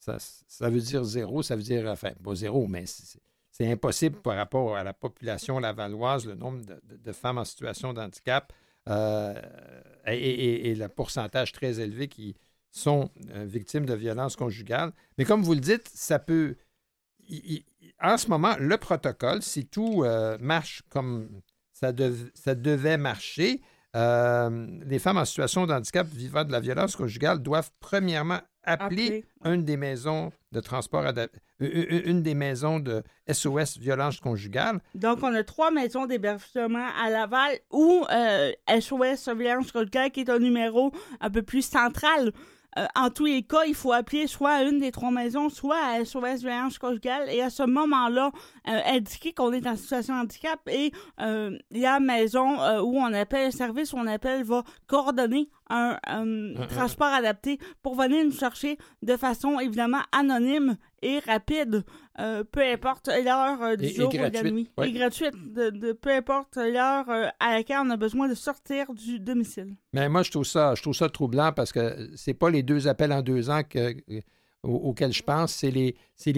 Speaker 2: ça, veut dire zéro. Ça veut dire, enfin, pas zéro, mais c'est- impossible par rapport à la population lavalloise, le nombre de, femmes en situation de handicap euh, et, le pourcentage très élevé qui sont euh, victimes de violences conjugales. Mais comme vous le dites, ça peut. en ce moment, le protocole, si tout euh, marche comme ça, ça devait marcher, euh, les femmes en situation de handicap vivant de la violence conjugale doivent premièrement appeler une des maisons de transport adapté, une des maisons de SOS violence conjugale.
Speaker 7: Donc, on a trois maisons d'hébergement à Laval ou euh, SOS Surveillance Conjugale, qui est un numéro un peu plus central. Euh, en tous les cas, il faut appeler soit à une des trois maisons, soit à SOS Violence Conjugale, et à ce moment-là, euh, indiquer qu'on est en situation de handicap et euh, la maison où on appelle le service, où on appelle, va coordonner un, un
Speaker 2: un-
Speaker 7: transport adapté pour venir nous chercher de façon évidemment anonyme et rapide, euh, peu importe l'heure euh, du
Speaker 2: Et- et
Speaker 7: jour ou de la nuit.
Speaker 2: ouais.
Speaker 7: Et gratuite, de, de peu importe l'heure euh, à laquelle on a besoin de sortir du domicile.
Speaker 2: Mais moi, je trouve ça, je trouve ça troublant parce que c'est pas les deux appels en deux ans que, au- auxquels je pense, c'est les,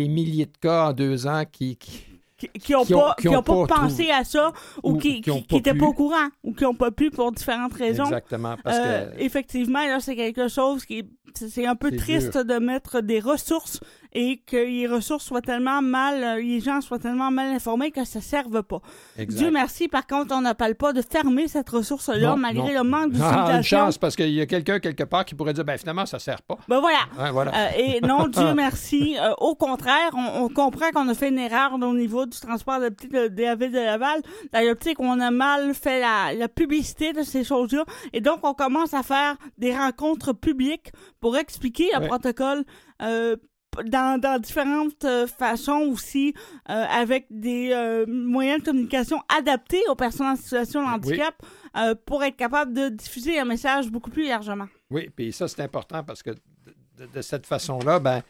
Speaker 2: milliers de cas en deux ans qui, qui-
Speaker 7: Qui n'ont
Speaker 2: Qui
Speaker 7: pas,
Speaker 2: qui ont
Speaker 7: pas
Speaker 2: pas
Speaker 7: pensé à ça ou,
Speaker 2: ou
Speaker 7: qui n'étaient
Speaker 2: pas
Speaker 7: au courant ou qui n'ont pas pu pour différentes raisons.
Speaker 2: exactement parce
Speaker 7: Euh,
Speaker 2: que
Speaker 7: Effectivement, là, c'est quelque chose qui est- c'est- un peu triste de mettre des ressources et que les ressources soient tellement mal, euh, les gens soient tellement mal informés que ça ne serve pas.
Speaker 2: Exact.
Speaker 7: Dieu merci, par contre, on n'appelle pas de fermer cette ressource-là malgré
Speaker 2: non.
Speaker 7: le manque
Speaker 2: Ah, une
Speaker 7: d'utilisation.
Speaker 2: chance, parce qu'il y a quelqu'un quelque part qui pourrait dire, ben finalement, ça sert pas.
Speaker 7: ben voilà.
Speaker 2: Ouais, voilà.
Speaker 7: Euh, et non, Dieu merci. Euh, au contraire, on, on comprend qu'on a fait une erreur au niveau du transport de petits de, de la ville de Laval. Dans l'optique, on a mal fait la, la publicité de ces choses-là. Et donc, on commence à faire des rencontres publiques pour expliquer le
Speaker 2: Ouais.
Speaker 7: protocole. euh, dans, dans différentes euh, façons aussi, euh, avec des euh, moyens de communication adaptés aux personnes en situation de handicap pour être capable de diffuser un message beaucoup plus largement.
Speaker 2: Oui, puis ça, c'est important parce que de cette façon-là, ben,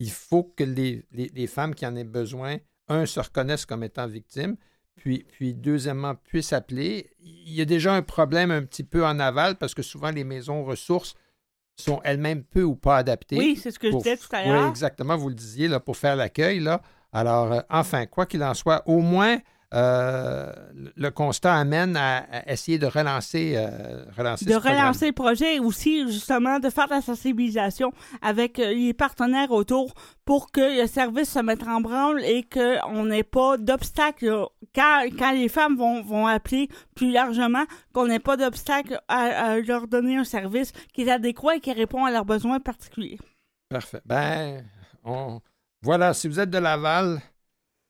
Speaker 2: il faut que les, les- les femmes qui en aient besoin, un, se reconnaissent comme étant victimes, puis, puis deuxièmement, puissent appeler. Il y a déjà un problème un petit peu en aval parce que souvent, les maisons ressources sont elles-mêmes peu ou pas adaptées.
Speaker 7: Oui, c'est ce que je disais tout à
Speaker 2: Oui,
Speaker 7: l'heure.
Speaker 2: exactement, vous le disiez, là, pour faire l'accueil. Là. Alors, euh, enfin, quoi qu'il en soit, au moins, euh, le- constat amène à, à essayer de relancer, euh, relancer
Speaker 7: de relancer le projet et aussi justement de faire de la sensibilisation avec euh, les partenaires autour pour que le service se mette en branle et qu'on n'ait pas d'obstacle quand, quand les femmes vont, vont appeler plus largement, qu'on n'ait pas d'obstacle à, à leur donner un service qui est adéquat et qui répond à leurs besoins particuliers.
Speaker 2: Parfait. Ben, on... voilà, si vous êtes de Laval,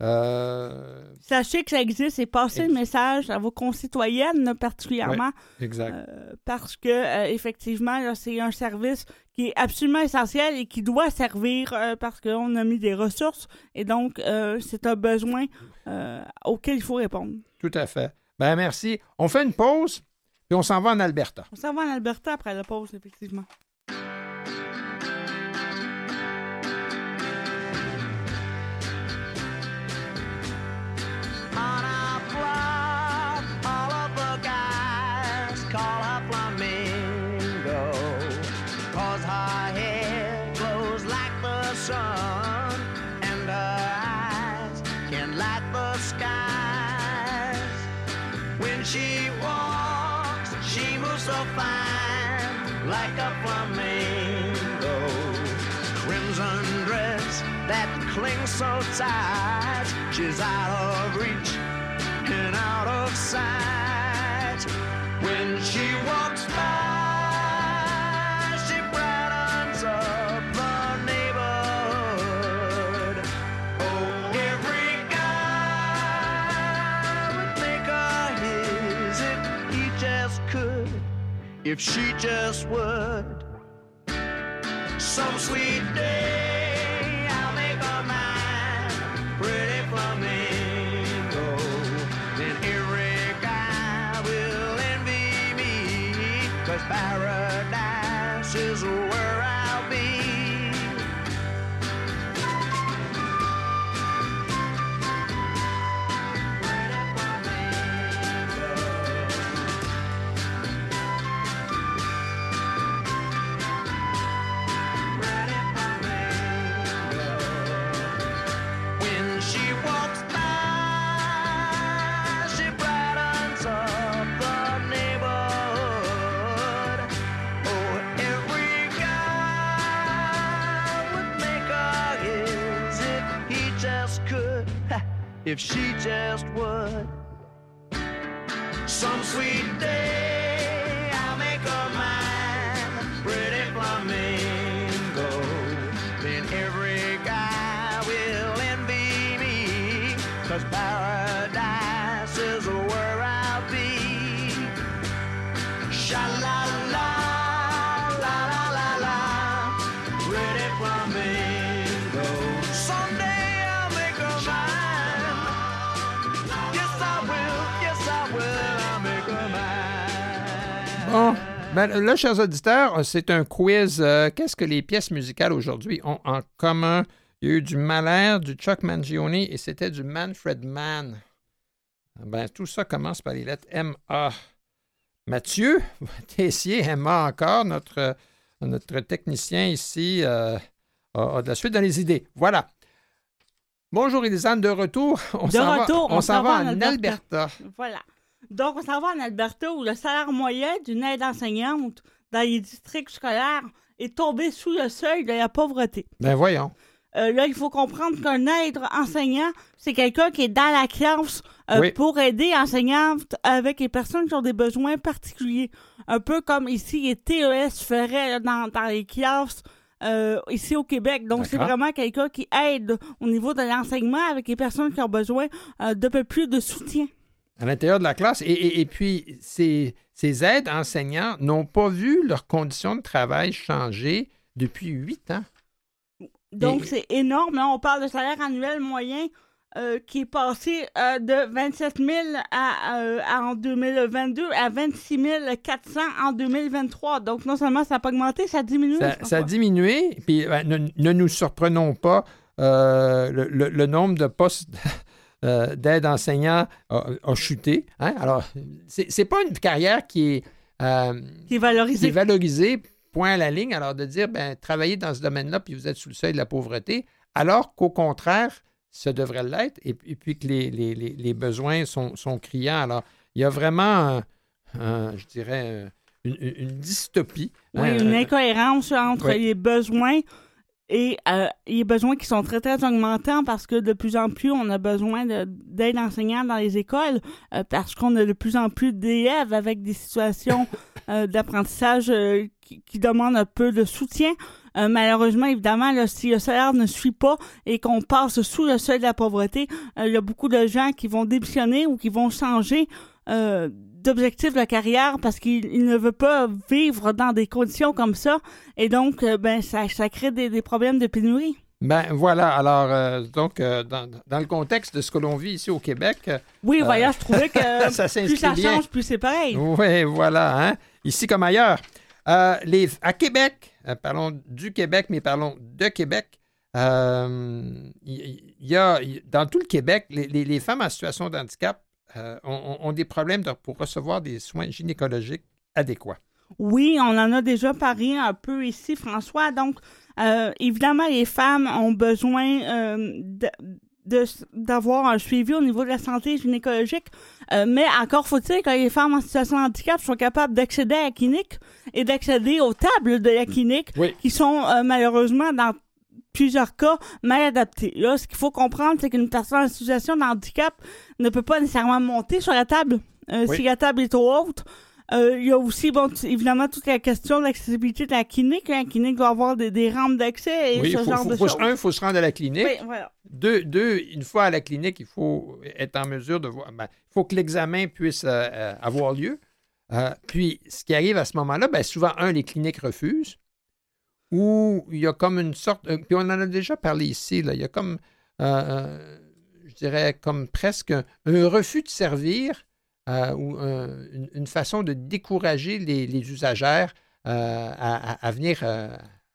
Speaker 2: euh,
Speaker 7: Sachez que ça existe et passez le message à vos concitoyennes particulièrement
Speaker 2: exact.
Speaker 7: Euh, parce que euh, effectivement c'est un service qui est absolument essentiel et qui doit servir parce qu'on a mis des ressources et donc c'est un besoin auquel il faut répondre.
Speaker 2: Tout à fait. Ben, merci. On fait une pause, puis on s'en va en Alberta.
Speaker 7: On s'en va en Alberta après la pause, effectivement.
Speaker 8: The skies. When she walks, she moves so fine, like a flamingo. Crimson dress that clings so tight, she's out of reach and out of sight. When she walks if she just would. Some sweet if she just would.
Speaker 2: Bon, ben, là, chers auditeurs, c'est un quiz. euh, Qu'est-ce que les pièces musicales aujourd'hui ont en commun? Il y a eu du Mahler, du Chuck Mangione et c'était du Manfred Mann. Ben, tout ça commence par les lettres M-A. Mathieu Tessier, M-A encore, notre, notre technicien ici, euh, a, a de la suite dans les idées. Voilà. Bonjour, Elisane, de retour. On
Speaker 7: De
Speaker 2: s'en va-
Speaker 7: retour,
Speaker 2: on s'en va en
Speaker 7: Alberta.
Speaker 2: Alberta.
Speaker 7: Voilà. Donc, on s'en va en Alberta où le salaire moyen d'une aide enseignante dans les districts scolaires est tombé sous le seuil de la pauvreté.
Speaker 2: Ben voyons.
Speaker 7: Euh, là, il faut comprendre qu'un aide enseignant, c'est quelqu'un qui est dans la classe euh,
Speaker 2: Oui.
Speaker 7: pour aider enseignantes avec les personnes qui ont des besoins particuliers. Un peu comme ici, les TES feraient là, dans, dans les classes euh, ici au Québec. Donc, c'est vraiment quelqu'un qui aide au niveau de l'enseignement avec les personnes qui ont besoin d'un peu plus de soutien.
Speaker 2: À l'intérieur de la classe. Et, et- et puis, ces, ces aides enseignants n'ont pas vu leurs conditions de travail changer depuis huit ans.
Speaker 7: Donc,
Speaker 2: Et-
Speaker 7: c'est énorme. Là, on parle de salaire annuel moyen euh, qui est passé euh, de 27 000 à, euh, à- en 2022 à 26 400 en 2023. Donc, non seulement ça n'a pas augmenté, ça a diminué.
Speaker 2: Ça, ça a diminué. Puis, ben, ne, ne nous surprenons pas, le, le- le nombre de postes euh, d'aide enseignants a, a chuté. hein? Alors, c'est c'est pas une carrière qui est, euh,
Speaker 7: Qui est
Speaker 2: qui est
Speaker 7: valorisé.
Speaker 2: valorisée, point à la ligne. Alors, de dire, ben, travaillez dans ce domaine-là, puis vous êtes sous le seuil de la pauvreté, alors qu'au contraire, ça devrait l'être, et, et puis que les, les- les- les besoins sont, sont criants. Alors, il y a vraiment, un- un, je dirais, une, dystopie.
Speaker 7: Oui,
Speaker 2: hein,
Speaker 7: une incohérence entre les besoins et euh, les besoins qui sont très, très augmentants parce que de plus en plus, on a besoin de- d'aide enseignante dans les écoles euh, parce qu'on a de plus en plus d'élèves avec des situations euh, d'apprentissage euh, qui, qui demandent un peu de soutien. Euh, malheureusement, évidemment, là, si le salaire ne suit pas et qu'on passe sous le seuil de la pauvreté, euh, il y a beaucoup de gens qui vont démissionner ou qui vont changer euh, d'objectif de carrière parce qu'ils ils ne veulent pas vivre dans des conditions comme ça. Et donc, euh, ben, ça, ça crée des, des problèmes de pénurie.
Speaker 2: Ben voilà, alors, euh, donc, euh, dans, dans le contexte de ce que l'on vit ici au Québec, euh,
Speaker 7: Oui, voilà, je trouvais que
Speaker 2: ça
Speaker 7: plus ça
Speaker 2: bien.
Speaker 7: change, plus c'est pareil.
Speaker 2: Oui, voilà, hein? ici comme ailleurs. Les, à Québec, parlons du Québec, mais parlons de Québec. Il y, a, dans tout le Québec, les, les- les femmes en situation de handicap euh, ont, des problèmes de- pour recevoir des soins gynécologiques adéquats.
Speaker 7: Oui, on en a déjà parlé un peu ici, François. Donc, euh, évidemment, les femmes ont besoin euh, de- d'avoir un suivi au niveau de la santé gynécologique, Euh, mais encore faut-il que les femmes en situation de handicap soient capables d'accéder à la clinique et d'accéder aux tables de la clinique
Speaker 2: Oui.
Speaker 7: qui sont euh, malheureusement dans plusieurs cas mal adaptées. Là, ce qu'il faut comprendre, c'est qu'une personne en situation de handicap ne peut pas nécessairement monter sur la table euh,
Speaker 2: Oui.
Speaker 7: si la table est trop haute. Euh, il y a aussi, bon, évidemment, toute la question de l'accessibilité de la clinique. La clinique doit avoir des, des rampes d'accès et
Speaker 2: oui,
Speaker 7: ce
Speaker 2: faut-
Speaker 7: genre
Speaker 2: faut-
Speaker 7: de
Speaker 2: faut-
Speaker 7: choses.
Speaker 2: un, il faut se rendre à la clinique.
Speaker 7: Oui, voilà.
Speaker 2: Deux, deux, une fois à la clinique, il faut être en mesure de voir. ben, il faut que l'examen puisse euh, avoir lieu. Puis, ce qui arrive à ce moment-là, ben, souvent, un, les cliniques refusent. Ou il y a comme une sorte. euh, puis on en a déjà parlé ici, là, il y a comme, euh, euh, je dirais, comme presque un, refus de servir ou une, une façon de décourager les, les usagères à, venir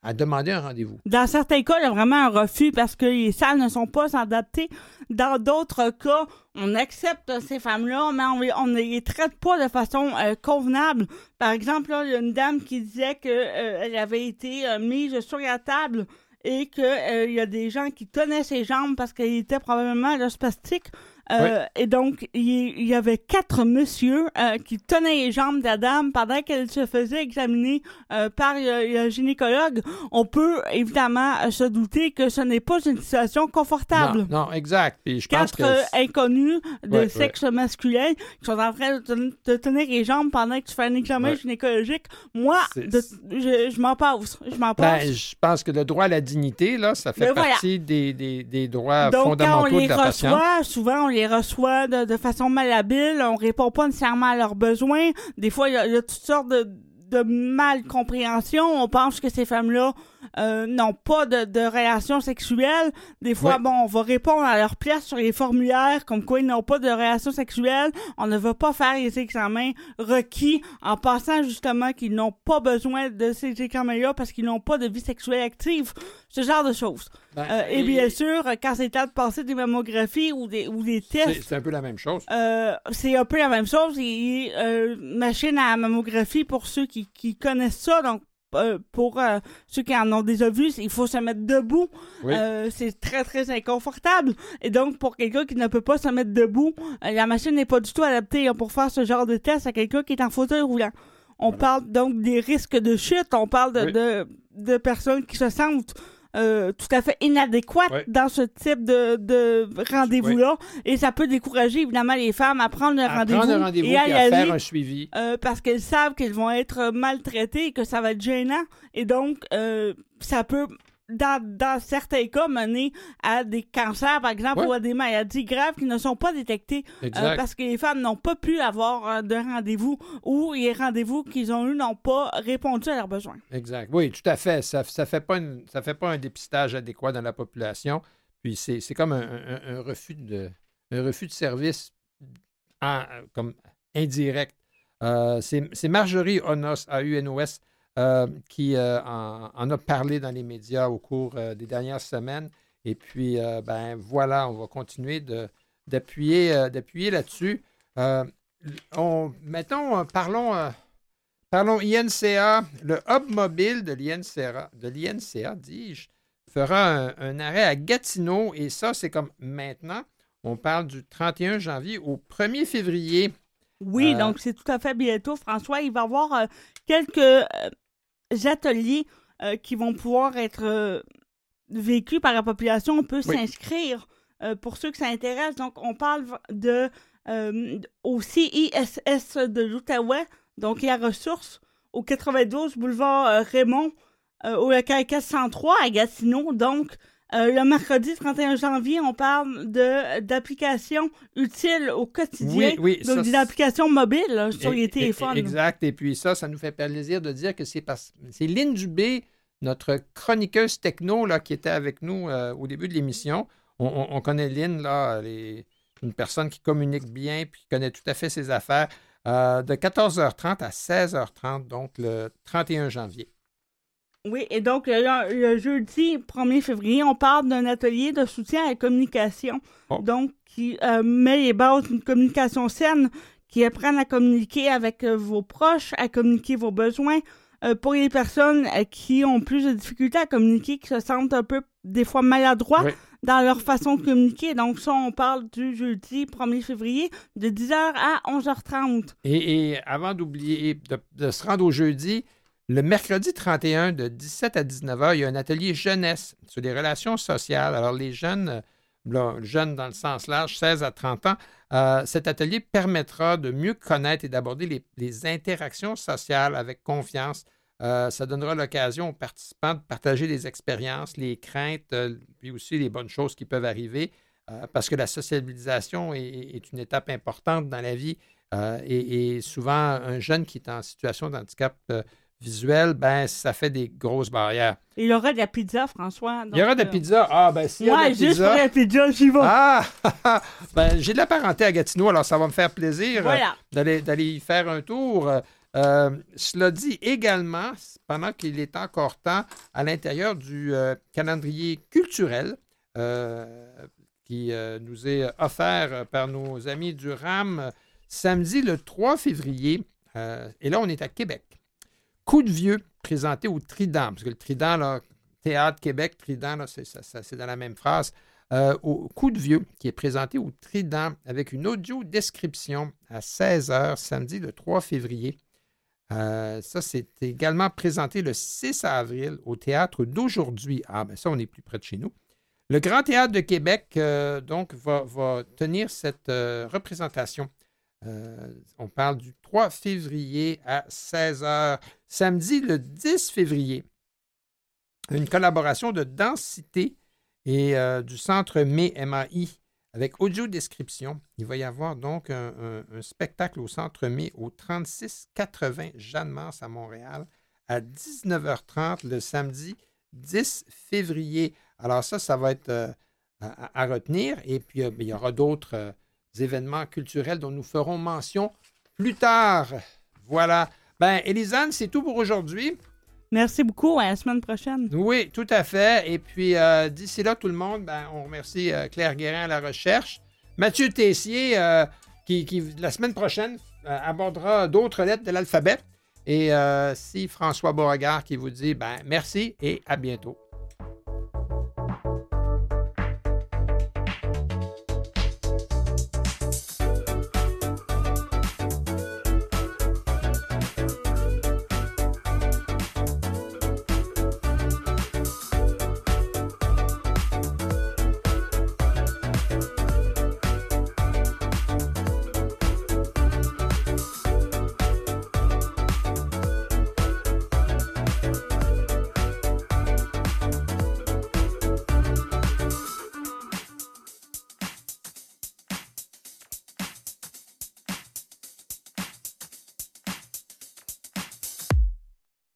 Speaker 2: à demander un rendez-vous.
Speaker 7: Dans certains cas, il y a vraiment un refus parce que les salles ne sont pas adaptées. Dans d'autres cas, on accepte ces femmes-là, mais on, ne les traite pas de façon euh, convenable. Par exemple, il y a une dame qui disait qu'elle avait été euh, mise sur la table et qu'il y a des gens qui tenaient ses jambes parce qu'elle était probablement spastique. Euh, Et donc, il y avait quatre messieurs euh, qui tenaient les jambes dame pendant qu'elle se faisait examiner euh, par le, gynécologue. On peut évidemment se douter que ce n'est pas une situation confortable.
Speaker 2: Non, non, exact. Puis je pense
Speaker 7: Quatre
Speaker 2: que.
Speaker 7: inconnus de sexe masculin qui sont en train de te, te tenir les jambes pendant que tu fais un examen gynécologique. Moi, de- je, je m'en passe. Je m'en passe.
Speaker 2: Ben, je pense que le droit à la dignité, là, ça fait
Speaker 7: Ben voilà.
Speaker 2: partie des, des- des droits
Speaker 7: Donc, quand on
Speaker 2: fondamentaux
Speaker 7: les
Speaker 2: de la patiente.
Speaker 7: reçoit, souvent, on les reçoit de, façon malhabile. On répond pas nécessairement à leurs besoins. Des fois, il y, a- toutes sortes de, de mal compréhension. On pense que ces femmes-là euh, n'ont pas de, de relations sexuelles. Des fois,
Speaker 2: Ouais.
Speaker 7: bon, on va répondre à leur place sur les formulaires comme quoi ils n'ont pas de relations sexuelles. On ne va pas faire les examens requis en pensant justement qu'ils n'ont pas besoin de ces examens-là parce qu'ils n'ont pas de vie sexuelle active. Ce genre de choses.
Speaker 2: Ben,
Speaker 7: Euh, et bien sûr, quand c'est temps de passer des mammographies ou des, ou des tests,
Speaker 2: c'est un peu la même chose.
Speaker 7: euh, c'est un peu la même chose. Et, machine à mammographie, pour ceux qui, qui connaissent ça, donc euh, pour euh, ceux qui en ont déjà vu, il faut se mettre debout.
Speaker 2: Oui.
Speaker 7: Euh, c'est très, très inconfortable. Et donc, pour quelqu'un qui ne peut pas se mettre debout, la machine n'est pas du tout adaptée hein, pour faire ce genre de test à quelqu'un qui est en fauteuil roulant. On parle donc des risques de chute, on parle de,
Speaker 2: Oui.
Speaker 7: de, de personnes qui se sentent euh, tout à fait inadéquate
Speaker 2: Ouais.
Speaker 7: dans ce type de, de rendez-vous-là. Et ça peut décourager évidemment les femmes à prendre le
Speaker 2: À
Speaker 7: rendez-vous
Speaker 2: rendez-vous
Speaker 7: et
Speaker 2: et
Speaker 7: à y
Speaker 2: à faire
Speaker 7: aller.
Speaker 2: un suivi.
Speaker 7: Euh, parce qu'elles savent qu'elles vont être maltraitées et que ça va être gênant. Et donc, euh, ça peut, dans, dans certains cas, mener à des cancers, par exemple,
Speaker 2: Ouais.
Speaker 7: ou à des maladies graves qui ne sont pas détectées euh, parce que les femmes n'ont pas pu avoir euh, de rendez-vous ou les rendez-vous qu'ils ont eus n'ont pas répondu à leurs besoins.
Speaker 2: Exact. Oui, tout à fait. Ça ne fait, pas une- ça fait pas un dépistage adéquat dans la population. Puis c'est comme un, un- un refus de, un refus de service en- comme indirect. Euh, c'est c'est Marjorie Onos, à UNOS, euh, qui euh, en, en a parlé dans les médias au cours euh, des dernières semaines. Et puis, ben voilà, on va continuer d'appuyer d'appuyer là-dessus. On, mettons, parlons, parlons INCA. Le hub mobile de l'INCA, de l'INCA, dis-je, fera un, un arrêt à Gatineau. Et ça, c'est comme maintenant. On parle du 31 janvier au 1er février.
Speaker 7: Oui,
Speaker 2: Euh,
Speaker 7: donc c'est tout à fait bientôt, François. Il va y avoir euh, quelques euh, ateliers euh, qui vont pouvoir être euh, vécus par la population. On peut
Speaker 2: Oui.
Speaker 7: s'inscrire euh, pour ceux que ça intéresse. Donc, on parle de au CISS de l'Outaouais, donc il y a ressources au 92 boulevard Raymond, au local 403 à Gatineau. Donc, euh, le mercredi 31 janvier, on parle de d'applications utiles au quotidien.
Speaker 2: Oui, oui,
Speaker 7: Donc,
Speaker 2: ça,
Speaker 7: des applications mobiles là, sur les téléphones.
Speaker 2: Exact. Et puis ça, ça nous fait plaisir de dire que c'est parce c'est Lynn Dubé, notre chroniqueuse techno là, qui était avec nous euh, au début de l'émission. On, on- on connaît Lynn, là, elle est une personne qui communique bien puis qui connaît tout à fait ses affaires. Euh, de 14h30 à 16h30, donc le 31 janvier.
Speaker 7: Oui, et donc le, le jeudi 1er février, on parle d'un atelier de soutien à la communication.
Speaker 2: Oh.
Speaker 7: Donc, qui euh, met les bases d'une communication saine, qui apprennent à communiquer avec euh, vos proches, à communiquer vos besoins. Euh, pour les personnes qui ont plus de difficultés à communiquer, qui se sentent un peu, des fois, maladroits
Speaker 2: Oui.
Speaker 7: dans leur façon de communiquer. Donc, ça, on parle du jeudi 1er février de 10h à 11h30.
Speaker 2: Et, et avant d'oublier de, de se rendre au jeudi, le mercredi 31 de 17 à 19h, il y a un atelier jeunesse sur les relations sociales. Alors, les jeunes, euh, jeunes dans le sens large, 16 à 30 ans, euh, cet atelier permettra de mieux connaître et d'aborder les, interactions sociales avec confiance. Euh, ça donnera l'occasion aux participants de partager les expériences, les craintes, puis aussi les bonnes choses qui peuvent arriver, parce que la sociabilisation est- une étape importante dans la vie. Et, et souvent, un jeune qui est en situation de handicap euh, visuel, ben, ça fait des grosses barrières.
Speaker 7: Il y aura de la pizza, François.
Speaker 2: il y aura de la
Speaker 7: euh,
Speaker 2: pizza. Ah, ben, y a
Speaker 7: Ouais, juste pour la pizza, j'y vais.
Speaker 2: Ah! ben, j'ai de la parenté à Gatineau, alors ça va me faire plaisir euh,
Speaker 7: Voilà.
Speaker 2: d'aller, d'aller y faire un tour. Euh, cela dit également, pendant qu'il est encore temps, à l'intérieur du euh, calendrier culturel euh, qui nous est offert par nos amis du RAM, samedi le 3 février, et là on est à Québec. Coup de vieux présenté au Trident, parce que le Trident, là, Théâtre Québec, Trident, là, c'est, dans la même phrase. Euh, Coup de vieux, qui est présenté au Trident avec une audio description à 16h, samedi le 3 février. Euh, ça, c'est également présenté le 6 avril au théâtre d'aujourd'hui. Ah, ben ça, on est plus près de chez nous. Le Grand Théâtre de Québec, euh, donc, va, tenir cette représentation. Euh, on parle du 3 février à 16h. Samedi, le 10 février, une collaboration de Densité et euh, du Centre MAI, MAI avec audio description. Il va y avoir donc un, spectacle au Centre MAI au 3680 Jeanne-Mance à Montréal à 19h30 le samedi 10 février. Alors ça, ça va être euh, à, retenir. Et puis, il y aura d'autres événements culturels dont nous ferons mention plus tard. Voilà. Ben, Élisane, c'est tout pour aujourd'hui.
Speaker 7: Merci beaucoup. À la semaine prochaine.
Speaker 2: Oui, tout à fait. Et puis, euh, d'ici là, tout le monde, ben, on remercie euh, Claire Guérin à la recherche. Mathieu Tessier, euh, qui, qui, la semaine prochaine, abordera d'autres lettres de l'alphabet. Et si François Beauregard qui vous dit ben, merci et à bientôt.